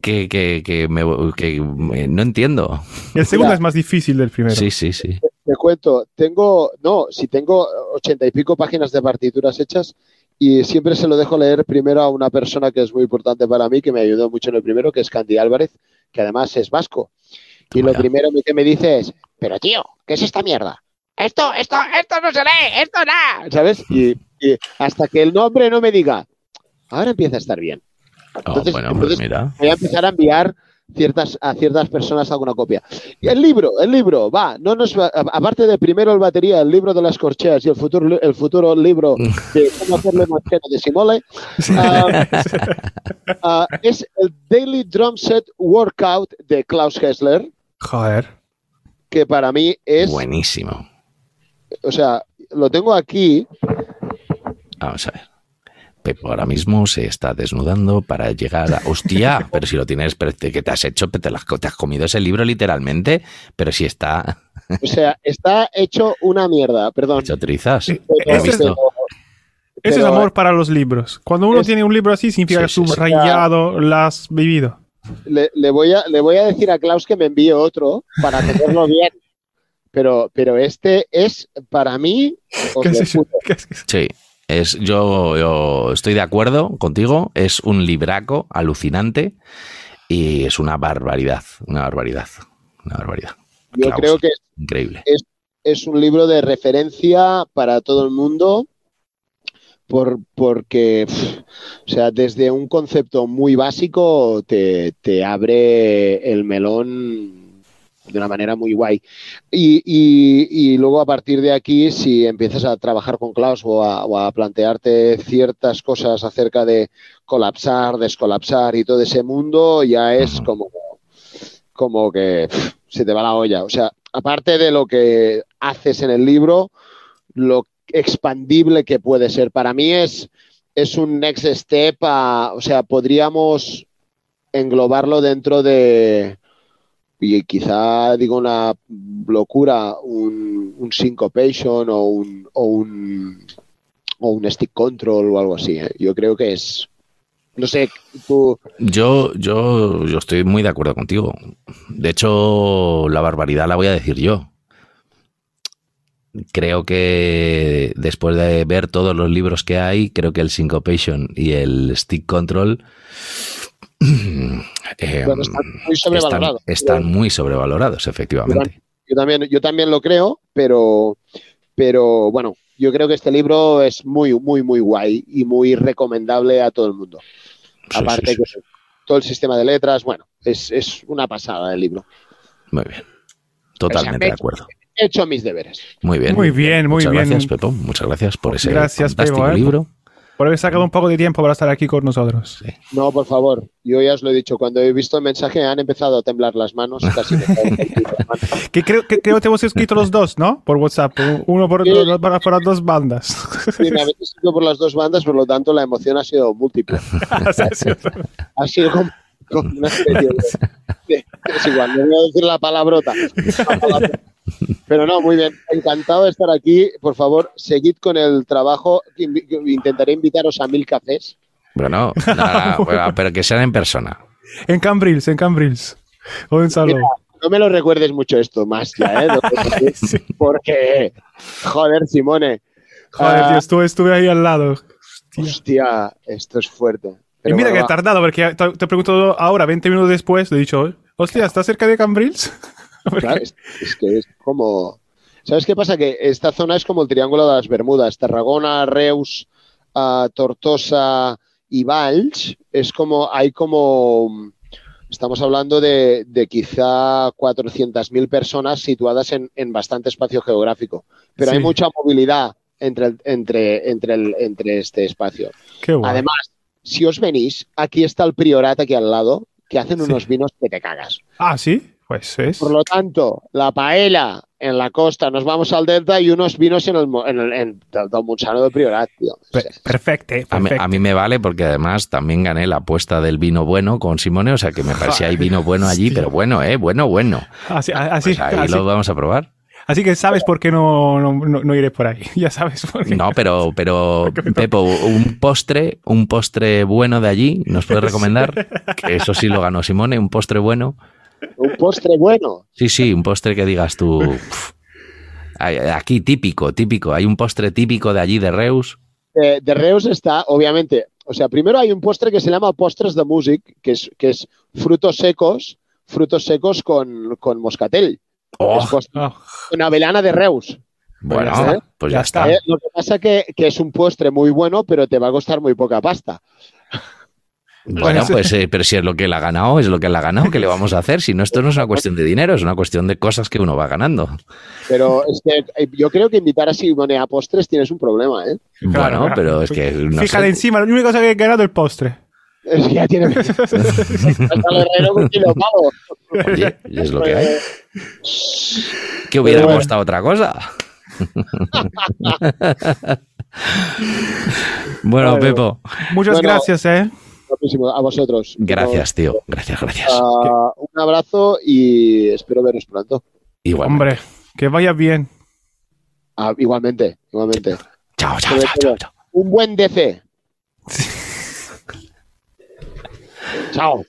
que, que, que me, que me- no entiendo. El segundo Mira. es más difícil del primero. Sí, sí, sí. Te cuento, tengo, no, si tengo ochenta y pico páginas de partituras hechas y siempre se lo dejo leer primero a una persona que es muy importante para mí, que me ayudó mucho en el primero, que es Candy Álvarez, que además es vasco. Y lo primero que me dice es, pero tío, ¿qué es esta mierda? Esto, esto, esto no se lee, esto nada, ¿sabes? Y, y hasta que el nombre no me diga, ahora empieza a estar bien. Oh, Entonces, pues mira. voy a empezar a enviar ciertas, a ciertas personas alguna copia. El libro, el libro, va, no nos va- aparte de primero el batería, el libro de las corcheas y el futuro, el futuro libro de cómo hacerle mochero de Simole, ah, ah, es el Daily Drum Set Workout de Klaus Hessler, Joder. que para mí es, Buenísimo. o sea, lo tengo aquí, Vamos a ver. Pepo ahora mismo se está desnudando para llegar a... Hostia, pero si lo tienes, pero te- ¿qué te has hecho? Te, te has comido ese libro literalmente, pero si está o sea, está hecho una mierda, perdón. hecho trizas. Sí, he ese es- visto. Ese es Pero, amor para los libros. Cuando uno es- tiene un libro así, significa Sí, que sí, has sí. subrayado, lo has vivido. le, le voy a, le voy a decir a Klaus que me envíe otro para tenerlo bien. Pero, pero este es para mí. ¿Qué es ¿Qué es eso? Sí, es, yo, yo estoy de acuerdo contigo. Es un libraco alucinante y es una barbaridad, una barbaridad, una barbaridad. Yo creo que Increíble. es un libro de referencia para todo el mundo. Por, porque, pf, o sea, desde un concepto muy básico te, te abre el melón de una manera muy guay. Y, y- y luego a partir de aquí, si empiezas a trabajar con Klaus o a, o a plantearte ciertas cosas acerca de colapsar, descolapsar y todo ese mundo, ya es como, como que se te va la olla. O sea, aparte de lo que haces en el libro, lo expandible que puede ser. Para mí es, es un next step, a- o sea, podríamos englobarlo dentro de, y quizá digo una locura, un, un syncopation o un, o un, o un stick control o algo así. ¿eh? Yo creo que es, no sé, tú, Yo, yo, yo estoy muy de acuerdo contigo. De hecho, la barbaridad la voy a decir yo. Creo que después de ver todos los libros que hay, creo que el Syncopation y el Stick Control eh, Bueno, están muy sobrevalorados. están- están muy sobrevalorados, efectivamente. yo también, yo también lo creo, pero, pero bueno, yo creo que este libro es muy, muy, muy guay y muy recomendable a todo el mundo. Sí, Aparte sí, sí, que todo el sistema de letras, bueno, es, es una pasada el libro. Muy bien. Totalmente O sea, de acuerdo. He hecho mis deberes. Muy bien. Muy bien, muy Muchas bien. gracias, Pepo. Muchas gracias por ese Gracias, fantástico Pepo, ¿eh? libro. Por haber sacado un poco de tiempo para estar aquí con nosotros. No, por favor, yo ya os lo he dicho, cuando he visto el mensaje han empezado a temblar las manos, casi me. Que creo que creo te hemos escrito los dos, ¿no? Por WhatsApp. Uno por, Sí. para, para las dos bandas. Sí, me habéis escrito por las dos bandas, por lo tanto la emoción ha sido múltiple. Ha sido como, como una especie de, de- Es igual, no voy a decir la palabrota. La palabrota. Pero no, muy bien. Encantado de estar aquí. Por favor, seguid con el trabajo. Intentaré invitaros a mil cafés. Bueno, nada, bueno, pero que sean en persona. En Cambrils, en Cambrils. O en no me lo recuerdes mucho esto más ya, ¿eh? Porque, joder, Simone. Joder, Ah, tío, estuve, estuve ahí al lado. Hostia. Hostia, esto es fuerte. Y mira bueno, que he tardado, porque te, te pregunto ahora, 20 minutos después, le he dicho, hostia, ¿estás cerca de Cambrils? Claro, es, es que es como. ¿Sabes qué pasa? Que esta zona es como el Triángulo de las Bermudas. Tarragona, Reus, ah, Tortosa y Valls. Es como. Hay como. Estamos hablando de, de quizá 400.000 personas situadas en, en bastante espacio geográfico. Pero Sí. hay mucha movilidad entre, entre, entre, el- entre este espacio. Qué. Además, si os venís, aquí está el Priorat aquí al lado, que hacen Sí. unos vinos que te cagas. Ah, sí, pues es. Por lo tanto, la paella en la costa, nos vamos al delta y unos vinos en el, mo- en el en del, del Montsano de Priorat, tío. Perfecto, A mí, perfecto. a mí me vale porque además también gané la apuesta del vino bueno con Simone, o sea que me parece hay vino bueno allí, pero bueno, ¿eh? Bueno, bueno. Así, así, Pues ahí así- lo vamos a probar. Así que sabes por qué no, no, no- no iré por ahí. Ya sabes por qué. No, pero, pero. Pepo, un postre, un postre bueno de allí, ¿nos puedes recomendar? Que eso sí lo ganó Simone, un postre bueno. un postre bueno. Sí, sí, un postre que digas tú. Aquí típico, típico. Hay un postre típico de allí de Reus. Eh, de Reus está, obviamente, o sea, primero hay un postre que se llama postres de music, que es, que es frutos secos, frutos secos con, con moscatel. Oh, Es Ah, con avellana de Reus. bueno, pues Ya está. ¿eh? Lo que pasa que, que es un postre muy bueno, pero te va a costar muy poca pasta. Bueno, Pues- pues, eh, pero si es lo que él ha ganado, es lo que él ha ganado, ¿qué le vamos a hacer? Si no, esto no es una cuestión de dinero, es una cuestión de cosas que uno va ganando. Pero es que eh, yo creo que invitar a Simone a postres tienes un problema, ¿eh? bueno, claro. pero es que no Fíjate sé. encima, la única cosa que he ganado es el postre. Es que ya tiene. Oye, y es lo que hay. Que hubiera bueno. costado otra cosa. bueno, Bueno. Pepo, Muchas Bueno, gracias, ¿eh? A vosotros. gracias, tío. Gracias, gracias. Ah, un abrazo y espero veros pronto. Igual. Hombre, que vaya bien. Ah, igualmente, igualmente. Chao, chao, chao, chao, chao. Un buen DC. Chao.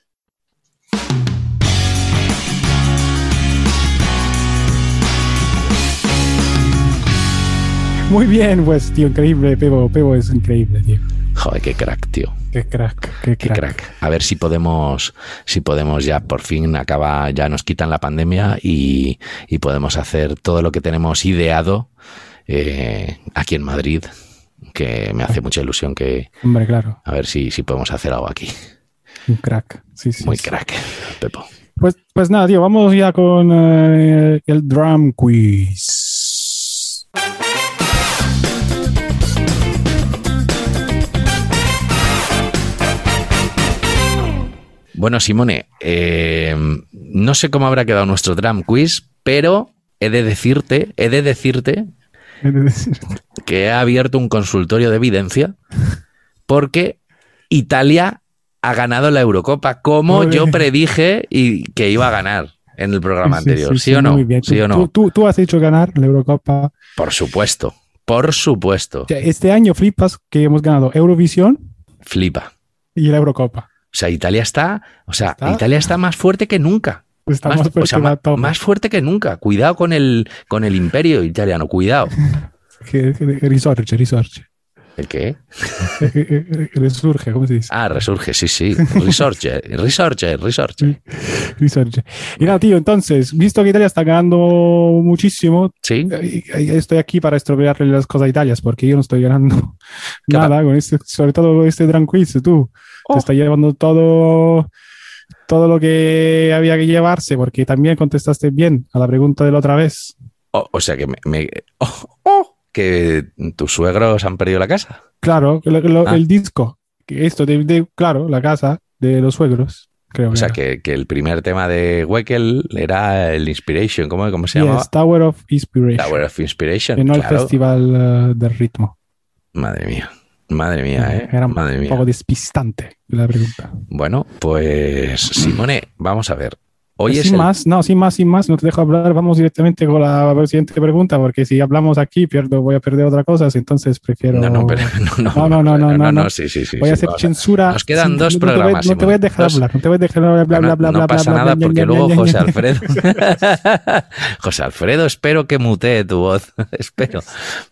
Muy bien, pues, tío, increíble. Pepo, Pepo es increíble, tío. Joder, qué crack, tío. Qué crack, qué Qué crack. crack. A ver si podemos, si podemos ya por fin acaba, ya nos quitan la pandemia y, y podemos hacer todo lo que tenemos ideado eh, aquí en Madrid, que me hace mucha ilusión que Hombre, claro, a ver si, si podemos hacer algo aquí. Un crack. Sí, sí. Muy sí. crack, Pepo. Pues, pues nada, tío, vamos ya con eh, el drum quiz. Bueno, Simone, eh, no sé cómo habrá quedado nuestro drum quiz, pero he de decirte, he de decirte que he abierto un consultorio de evidencia porque Italia ha ganado la Eurocopa como yo predije y que iba a ganar en el programa Sí, anterior. sí, ¿Sí, sí, o no? muy bien. ¿Sí Tú- o no? Tú, tú, tú has hecho ganar la Eurocopa. Por supuesto, por supuesto. Este año flipas que hemos ganado Eurovisión Flipa. y la Eurocopa. O sea, Italia está, o sea, Está- Italia está más fuerte que nunca. Estamos Más, o sea, más fuerte que nunca. Cuidado con el, con el imperio italiano, cuidado. Risorge, risorge. ¿El qué? Resurge, ¿cómo se dice? Ah, resurge, sí, sí. Resorge, resorge, resorge. Resurge. Y nada, tío, entonces, visto que Italia está ganando muchísimo, Sí. eh, estoy aquí para estropearle las cosas a Italia, porque yo no estoy ganando nada con este, sobre todo este Drunk Quiz, tú. Oh. Te está llevando todo, todo lo que había que llevarse, porque también contestaste bien a la pregunta de la otra vez. O, o sea que me, me- oh, oh, que tus suegros han perdido la casa. Claro, lo- lo- Ah. el disco, que esto de, de- claro, la casa de los suegros, creo O sea que, que el primer tema de Weckel era el Inspiration, ¿cómo, cómo se llamaba? Yes, Tower of Inspiration. Tower of Inspiration. no el festival eh, del ritmo. Madre mía, madre mía, ¿eh? Era un Madre mía. poco despistante la pregunta. Bueno, pues Simone, vamos a ver. Hoy es sin el- más, no, sin más, sin más, no te dejo hablar, vamos directamente con la siguiente pregunta, porque si hablamos aquí, pierdo, voy a perder otra cosa, entonces prefiero... No, no, pero no, no, No, no, no, no, sí, sí, sí. voy a hacer censura. Nos quedan sin- dos no te voy- programas, No te voy a dejar Dos. hablar, no te voy a dejar hablar, bla, Bueno, bla, bla, no pasa nada porque luego José. Alfredo. José Alfredo, espero que mutee tu voz. espero.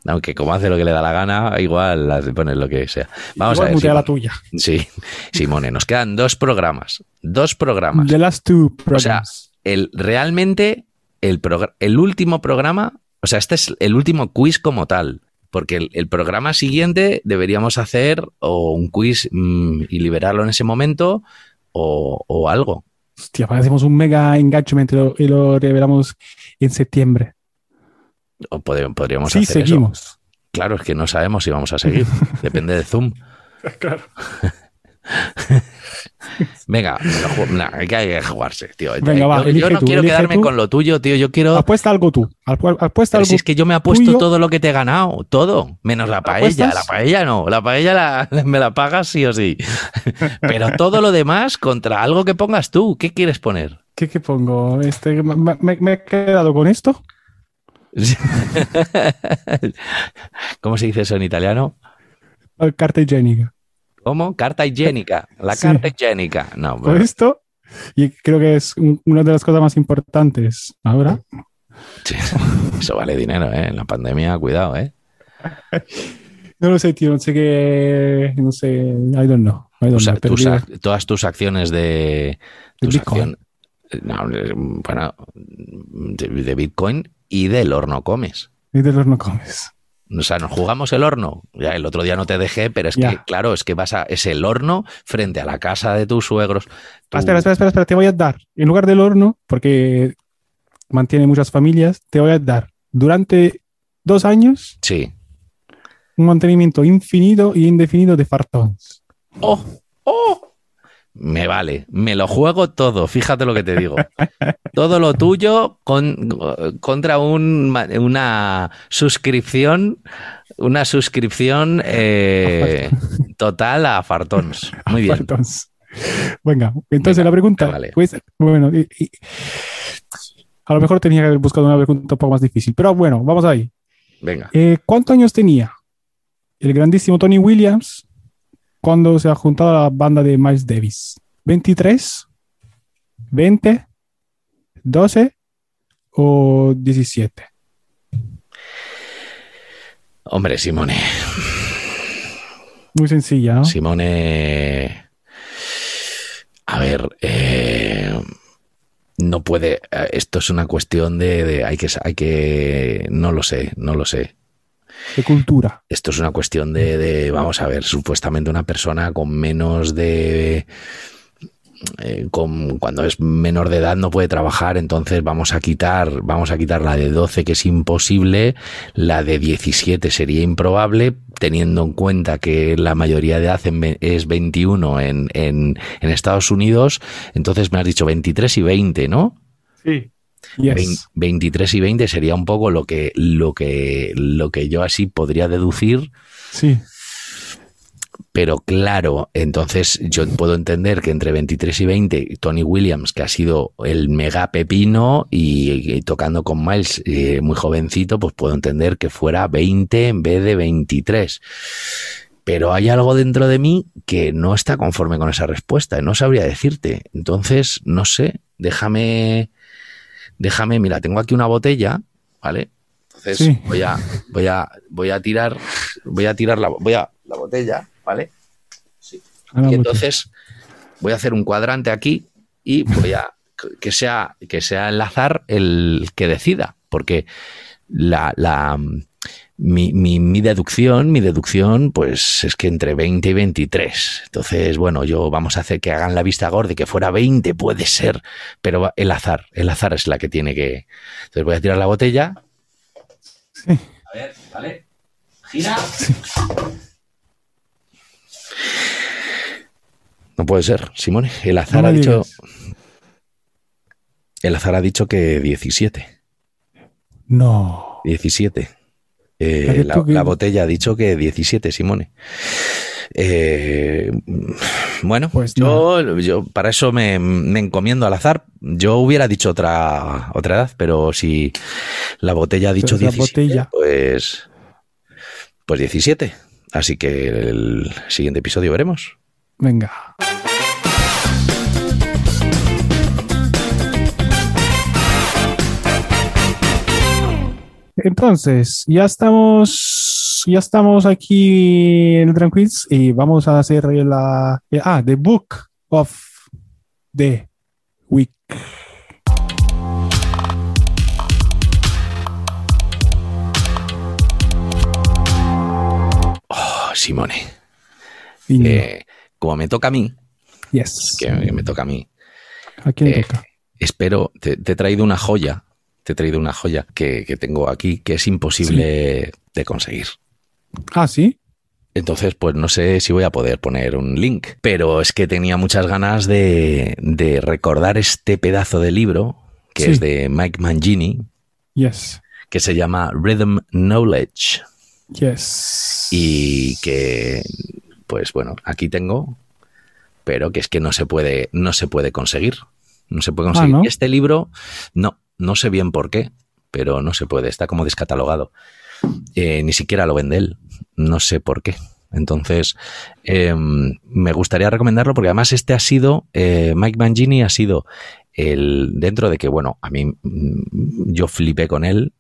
Aunque como hace lo que le da la gana, igual hace- pones lo que sea. Vamos a ver. mutea la tuya. Sí, Simone, nos quedan dos programas. Dos programas. The last two O sea, programs. el, realmente el, el último programa, o sea, este es el último quiz como tal. Porque el, el programa siguiente deberíamos hacer o un quiz mm, y liberarlo en ese momento o, o algo. Hostia, pues hacemos un mega engagement y lo, y lo revelamos en septiembre. O podríamos sí, hacer eso. seguimos. Claro, es que no sabemos si vamos a seguir. Depende de Zoom. Claro. Venga, nah, hay que- jugarse, tío. Venga, va, yo, no tú, quiero quedarme tú. con lo tuyo, tío. Yo quiero. Apuesta algo tú. Apu- Apuesta algo si es que yo me apuesto tuyo. todo lo que te he ganado, todo, menos la paella. ¿Apuestas? La paella no, la paella la- me la pagas sí o sí. Pero todo lo demás contra algo que pongas tú. ¿Qué quieres poner? ¿Qué, qué pongo? Este, me, me- me he quedado con esto. ¿Cómo se dice eso en italiano? Carta higiénica. ¿Cómo? Carta higiénica. La Sí. carta higiénica. No, esto. Y creo que es un- una de las cosas más importantes ahora. sí, eso vale dinero, ¿eh? En la pandemia, cuidado, ¿eh? No lo sé, tío. No sé qué. No sé. I don't know. I don't Tus- know. tus Perdí- ac- todas tus acciones de. De Bitcoin. accion- no, bueno, de, de Bitcoin y del horno comes. Y de los no comes. O sea, nos jugamos el horno. Ya el otro día no te dejé, pero es que, claro, es que vas a. Es el horno frente a la casa de tus suegros. Tú- Ah, espera, espera, espera, espera. Te voy a dar. En lugar del horno, porque mantiene muchas familias, te voy a dar durante dos años Sí. un mantenimiento infinito y indefinido de fartons. ¡Oh! ¡Oh! Me vale, me lo juego todo, fíjate lo que te digo. Todo lo tuyo con- contra un, una suscripción, una suscripción eh, total a Fartons. Muy bien. Fartons. Venga, entonces Venga, la pregunta, vale. pues, bueno, y- y- a lo mejor tenía que haber buscado una pregunta un poco más difícil, pero bueno, vamos ahí. Venga. Eh, ¿Cuántos años tenía el grandísimo Tony Williams cuando se ha juntado a la banda de Miles Davis? ¿23? ¿20? ¿12? ¿O 17? Hombre, Simone. Muy sencilla, ¿no? Simone. A ver, eh, no puede. eh, Esto es una cuestión de, de- hay que, hay que, no lo sé, no lo sé. De cultura. Esto es una cuestión de, de, vamos a ver, supuestamente una persona con menos de... eh, con, cuando es menor de edad no puede trabajar, entonces vamos a quitar, vamos a quitar la de 12 que es imposible, la de 17 sería improbable, teniendo en cuenta que la mayoría de edad en es 21 en, en, en Estados Unidos, entonces me has dicho 23 y 20, ¿no? Sí. Vein- 23 y 20 sería un poco lo que, lo que, lo que yo así podría deducir, Sí. pero claro, entonces yo puedo entender que entre 23 y 20 Tony Williams, que ha sido el mega pepino y, y tocando con Miles eh, muy jovencito, pues puedo entender que fuera 20 en vez de 23. Pero hay algo dentro de mí que no está conforme con esa respuesta no sabría decirte. Entonces, no sé, déjame, déjame, mira, tengo aquí una botella, ¿vale? Entonces Sí. voy a, voy a, voy a tirar voy a tirar la, voy a, la botella, ¿vale? No, Y entonces voy a hacer un cuadrante aquí y voy a que sea, que sea el azar el que decida, porque la, la- mi, mi- mi deducción, mi deducción, pues es que entre 20 y 23. Entonces, bueno, yo vamos a hacer que hagan la vista gorda y que fuera 20, puede ser, pero el azar, el azar es la que tiene que. Entonces voy a tirar la botella. Sí. A ver, ¿vale? Gira. No puede ser, Simone. El azar No ha dicho. digas. El azar ha dicho que 17. No. 17. Eh, ¿A qué la, botella ha dicho que 17, Simone. Eh, bueno, Pues yo, yo para eso me, me encomiendo al azar. Yo hubiera dicho otra, otra edad, pero si la botella ha dicho Pues la 17, botella. pues, pues 17. Así que el siguiente episodio veremos. Venga. Entonces, ya estamos, ya estamos aquí en el Quiz y vamos a hacer la, eh, ah, the book of the week. Oh, Simone, Y- eh, como me toca a mí, yes. que, que me toca a mí, ¿A quién eh, toca? espero, te, te he traído una joya, te he traído una joya que, que tengo aquí que es imposible de conseguir. Ah, sí. Entonces, pues no sé si voy a poder poner un link, pero es que tenía muchas ganas de, de recordar este pedazo de libro que Sí. es de Mike Mangini, Yes. que se llama Rhythm Knowledge Yes. y que, pues bueno, aquí tengo, pero que es que no se puede, no se puede conseguir, no se puede Ah, conseguir. ¿no? Este libro, no, no sé bien por qué, pero no se puede, está como descatalogado. Eh, ni siquiera lo vende él, no sé por qué. Entonces, eh, me gustaría recomendarlo porque además este ha sido, eh, Mike Mangini ha sido el, dentro de que, bueno, a mí, mm, yo flipé con él,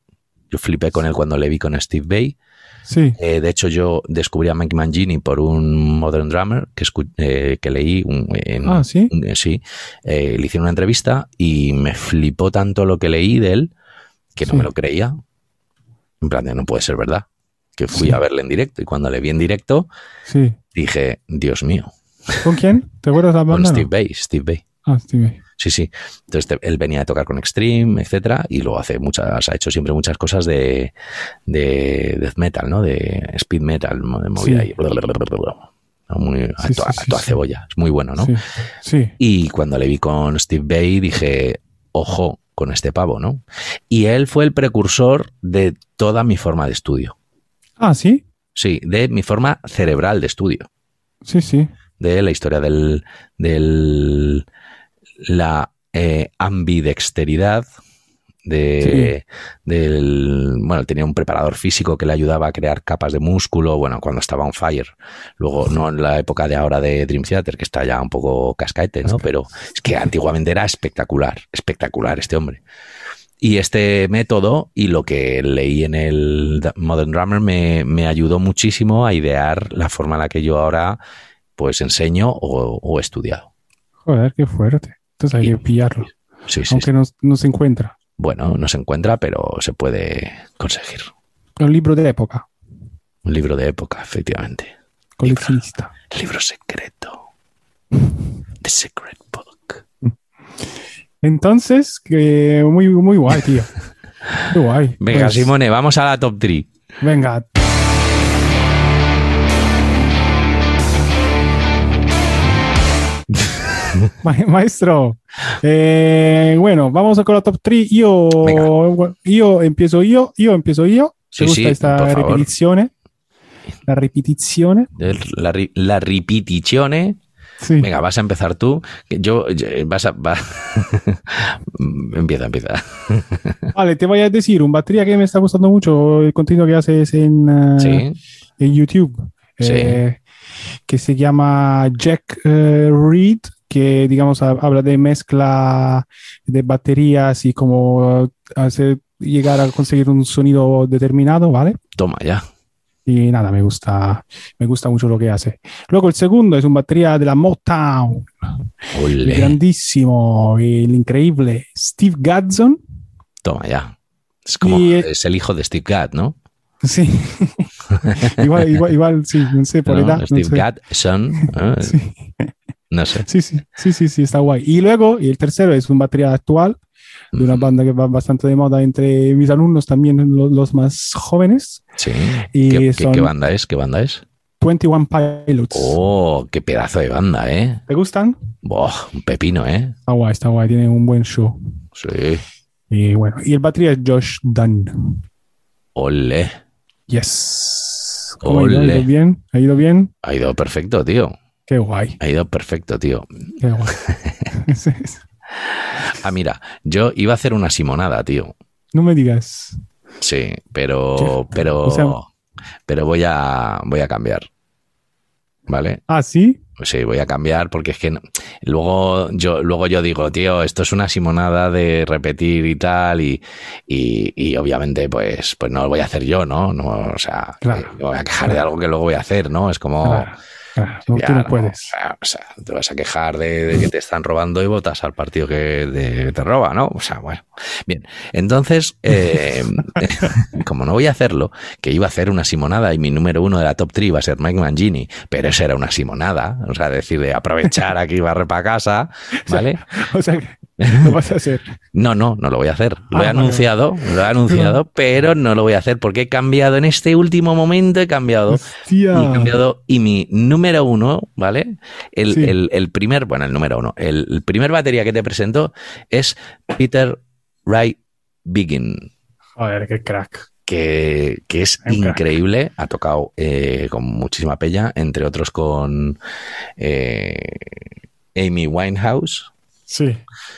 yo flipé con él cuando le vi con Steve Bay. Sí. Eh, de hecho, yo descubrí a Mike Mangini por un Modern Drummer que, eh, que leí. un- en- Ah, sí. un- eh, sí. Eh, le hicieron una entrevista y me flipó tanto lo que leí de él que no me lo creía. En plan, de no puede ser verdad. Que fui Sí. a verle en directo y cuando le vi en directo Sí. dije, Dios mío, ¿Con quién? ¿Te acuerdas la con banda? no? Steve Bay, Steve Bay. Ah, Steve. Sí, sí. Entonces te- él venía a tocar con Extreme, etcétera, y luego hace muchas, ha hecho siempre muchas cosas de, de death metal, ¿no? De speed metal, de movida Sí. ahí. ¿no? Muy, a, toda, sí, a sí, toda sí. cebolla. Es muy bueno, ¿no? Sí. Sí. Y cuando le vi con Steve Bay dije, ojo con este pavo, ¿no? Y él fue el precursor de toda mi forma de estudio. Ah, sí. Sí, de mi forma cerebral de estudio. Sí, sí. de la historia del, del la eh, ambidexteridad de, del bueno tenía un preparador físico que le ayudaba a crear capas de músculo bueno cuando estaba on fire. Luego no en la época de ahora de Dream Theater que está ya un poco cascaete no pero es que antiguamente era espectacular espectacular este hombre. Y este método y lo que leí en el Modern Drummer me, me ayudó muchísimo a idear la forma en la que yo ahora pues enseño o, o he estudiado. Joder, qué fuerte. Entonces hay Y- que pillarlo. Sí, sí, aunque sí. no, no se encuentra. Bueno, no se encuentra, pero se puede conseguir. Un libro de época. Un libro de época, efectivamente. Coleccionista. Libro secreto. The Secret Book. Entonces, que muy, muy guay, tío. Qué guay. Venga, Pues, Simone, vamos a la top 3. Venga. Maestro, eh, bueno, vamos a con la top 3. Yo, yo empiezo yo, yo empiezo yo. Sí, ¿Te gusta sí, esta repetición? La repetición. La, la ripetizione. Sí. Venga, vas a empezar tú. Yo, yo- vas a. va- empieza, empieza. Vale, te voy a decir, un batería que me está gustando mucho el contenido que haces en, eh, Sí. en YouTube, Sí. eh, que se llama Jack eh, Reed, que digamos ha- habla de mezcla de baterías y cómo hacer llegar a conseguir un sonido determinado, ¿vale? Toma ya. Y nada, me gusta, me gusta mucho lo que hace. Luego el segundo es un batería de la Motown, el Ole. grandísimo, el increíble Steve Gaddson. Toma ya. Es como Y- es el hijo de Steve Gadd, ¿no? Sí, igual, igual, igual, sí, no sé, por ¿No? edad. no Steve sé. Gadd, son. ¿eh? Sí. No sé. Sí, sí, sí, sí, sí, está guay. Y luego, y el tercero es un batería actual de una banda que va bastante de moda entre mis alumnos, también lo- los, más jóvenes, Sí. Y ¿Qué, qué- son- qué banda es? ¿Qué banda es? 21 Pilots. Oh, qué pedazo de banda, ¿eh? ¿Te gustan? Boh, un pepino, ¿eh? Está guay, está guay, tiene un buen show. Sí. Y bueno, y el batería es Josh Dunn. Ole. Yes. ¿Cómo ha Ole. ido bien? ¿Ha ido bien? Ha ido perfecto, tío. Qué guay, Ha ido perfecto, tío. qué guay. Ah, mira, yo iba a hacer una simonada, tío. no me digas. Sí, pero, pero, O sea- pero voy a, voy a cambiar. ¿Vale? Ah, sí. Sí, voy a cambiar porque es que no- luego yo, luego yo digo, tío, esto es una simonada de repetir y tal, y, y, y obviamente, pues, pues no lo voy a hacer yo, ¿no? no o sea, Claro. voy a quejar de algo que luego voy a hacer, ¿no? Es como. Claro, claro, no, ya, tú no no, puedes. O sea, o te vas a quejar de, de que te están robando y votas al partido que de- te roba, ¿no? O sea, bueno. Bien, entonces, eh, como no voy a hacerlo, que iba a hacer una simonada y mi número uno de la top 3 iba a ser Mike Mangini, pero eso era una simonada, o sea, decir, de aprovechar aquí y barrer para casa, ¿vale? O sea, que lo vas a hacer. No, no, no lo voy a hacer. Lo Ah, he vale, anunciado, lo he anunciado, pero no lo voy a hacer porque he cambiado en este último momento, he cambiado Hostia. y he cambiado. Y mi número uno, ¿vale? El, Sí. el- el primer, bueno, el número uno, el, el primer batería que te presento es Peter Wright Biggin, Joder, qué crack. que, que es increíble. Ha tocado eh, con muchísima pella, entre otros con eh, Amy Winehouse. Sí.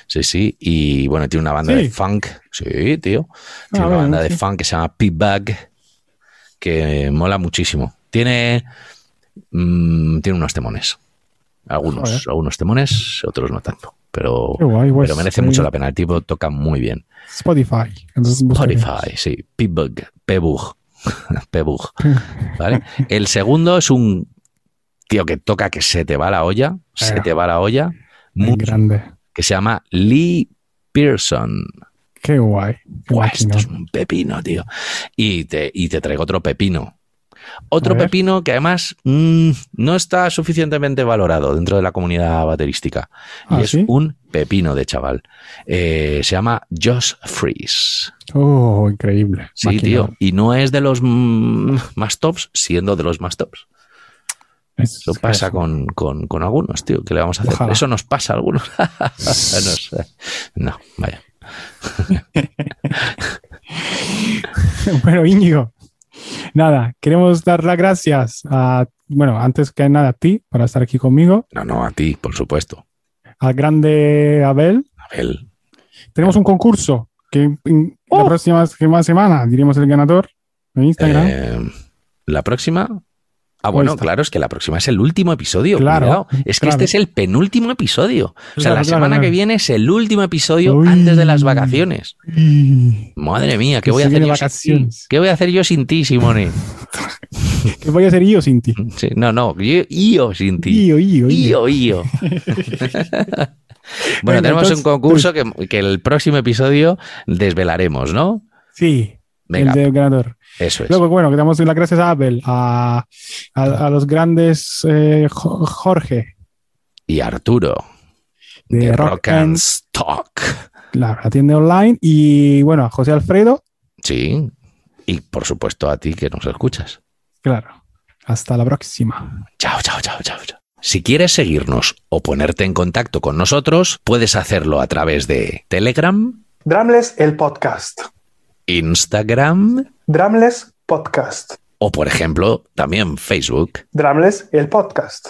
Sí, sí. Y bueno, tiene una banda Sí. de funk. Sí, tío. Tiene Ah, una bueno, banda de funk que se llama P-Bag, que mola muchísimo. Tiene, mm, tiene unos temones. Algunos, Joder. algunos temones, otros no tanto. Pero, guay, pues, pero merece mucho la pena. El tipo toca muy bien. Spotify. Entonces. Spotify, sí. P-Bug, P-Bug. P-Bug. ¿Vale? El segundo es un tío que toca que se te va la olla. Se Venga. te va la olla. Muy grande. Que se llama Lee Pearson. Qué guay. Qué máquina. esto es un pepino, tío. Y te, y te traigo otro pepino. Otro pepino que además mm, no está suficientemente valorado dentro de la comunidad baterística. Y Ah, es ¿sí? un pepino de chaval. Eh, se llama Josh Freeze. Oh, increíble. Sí, tío. Y no es de los mm, más tops, siendo de los más tops. Es- Eso pasa con, con- con algunos, tío. ¿Qué le vamos a hacer? Ojalá. Eso nos pasa a algunos. no, vaya. Bueno, Íñigo, nada, queremos dar las gracias a, bueno, antes que nada a ti por estar aquí conmigo, No, no, a ti, por supuesto. al grande Abel. Abel. Tenemos un concurso que en Oh. la próxima semana- semana diremos el ganador en Instagram. Eh, la próxima. Ah, bueno, claro, es que la próxima es el último episodio. Claro, cuidado. Es que claro. este es el penúltimo episodio. O sea, Claro, la semana claro. que viene es el último episodio Uy. antes de las vacaciones. Madre mía, ¿qué voy a hacer yo sin ti? ¿Qué voy a hacer yo sin ti, Simone? ¿Qué voy a hacer yo sin ti? Sí, no, no, yo, yo sin ti. Ío, ío, ío. Yo, yo. bueno, Venga, tenemos entonces, un concurso que, que el próximo episodio desvelaremos, ¿no? Sí, Venga, el del ganador. Eso es. Luego, bueno, que damos las gracias a Abel, a, a, a los grandes eh, Jo- Jorge, Y Arturo, de, de Rock, Rock and Stock. la, la tienda online, y bueno, a José Alfredo, Sí. Y por supuesto a ti que nos escuchas. claro. Hasta la próxima. Chao, chao, chao, chao, chao. Si quieres seguirnos o ponerte en contacto con nosotros, puedes hacerlo a través de Telegram, Drumless el podcast. Instagram Drumless podcast. o, por ejemplo, también Facebook. Drumless el podcast.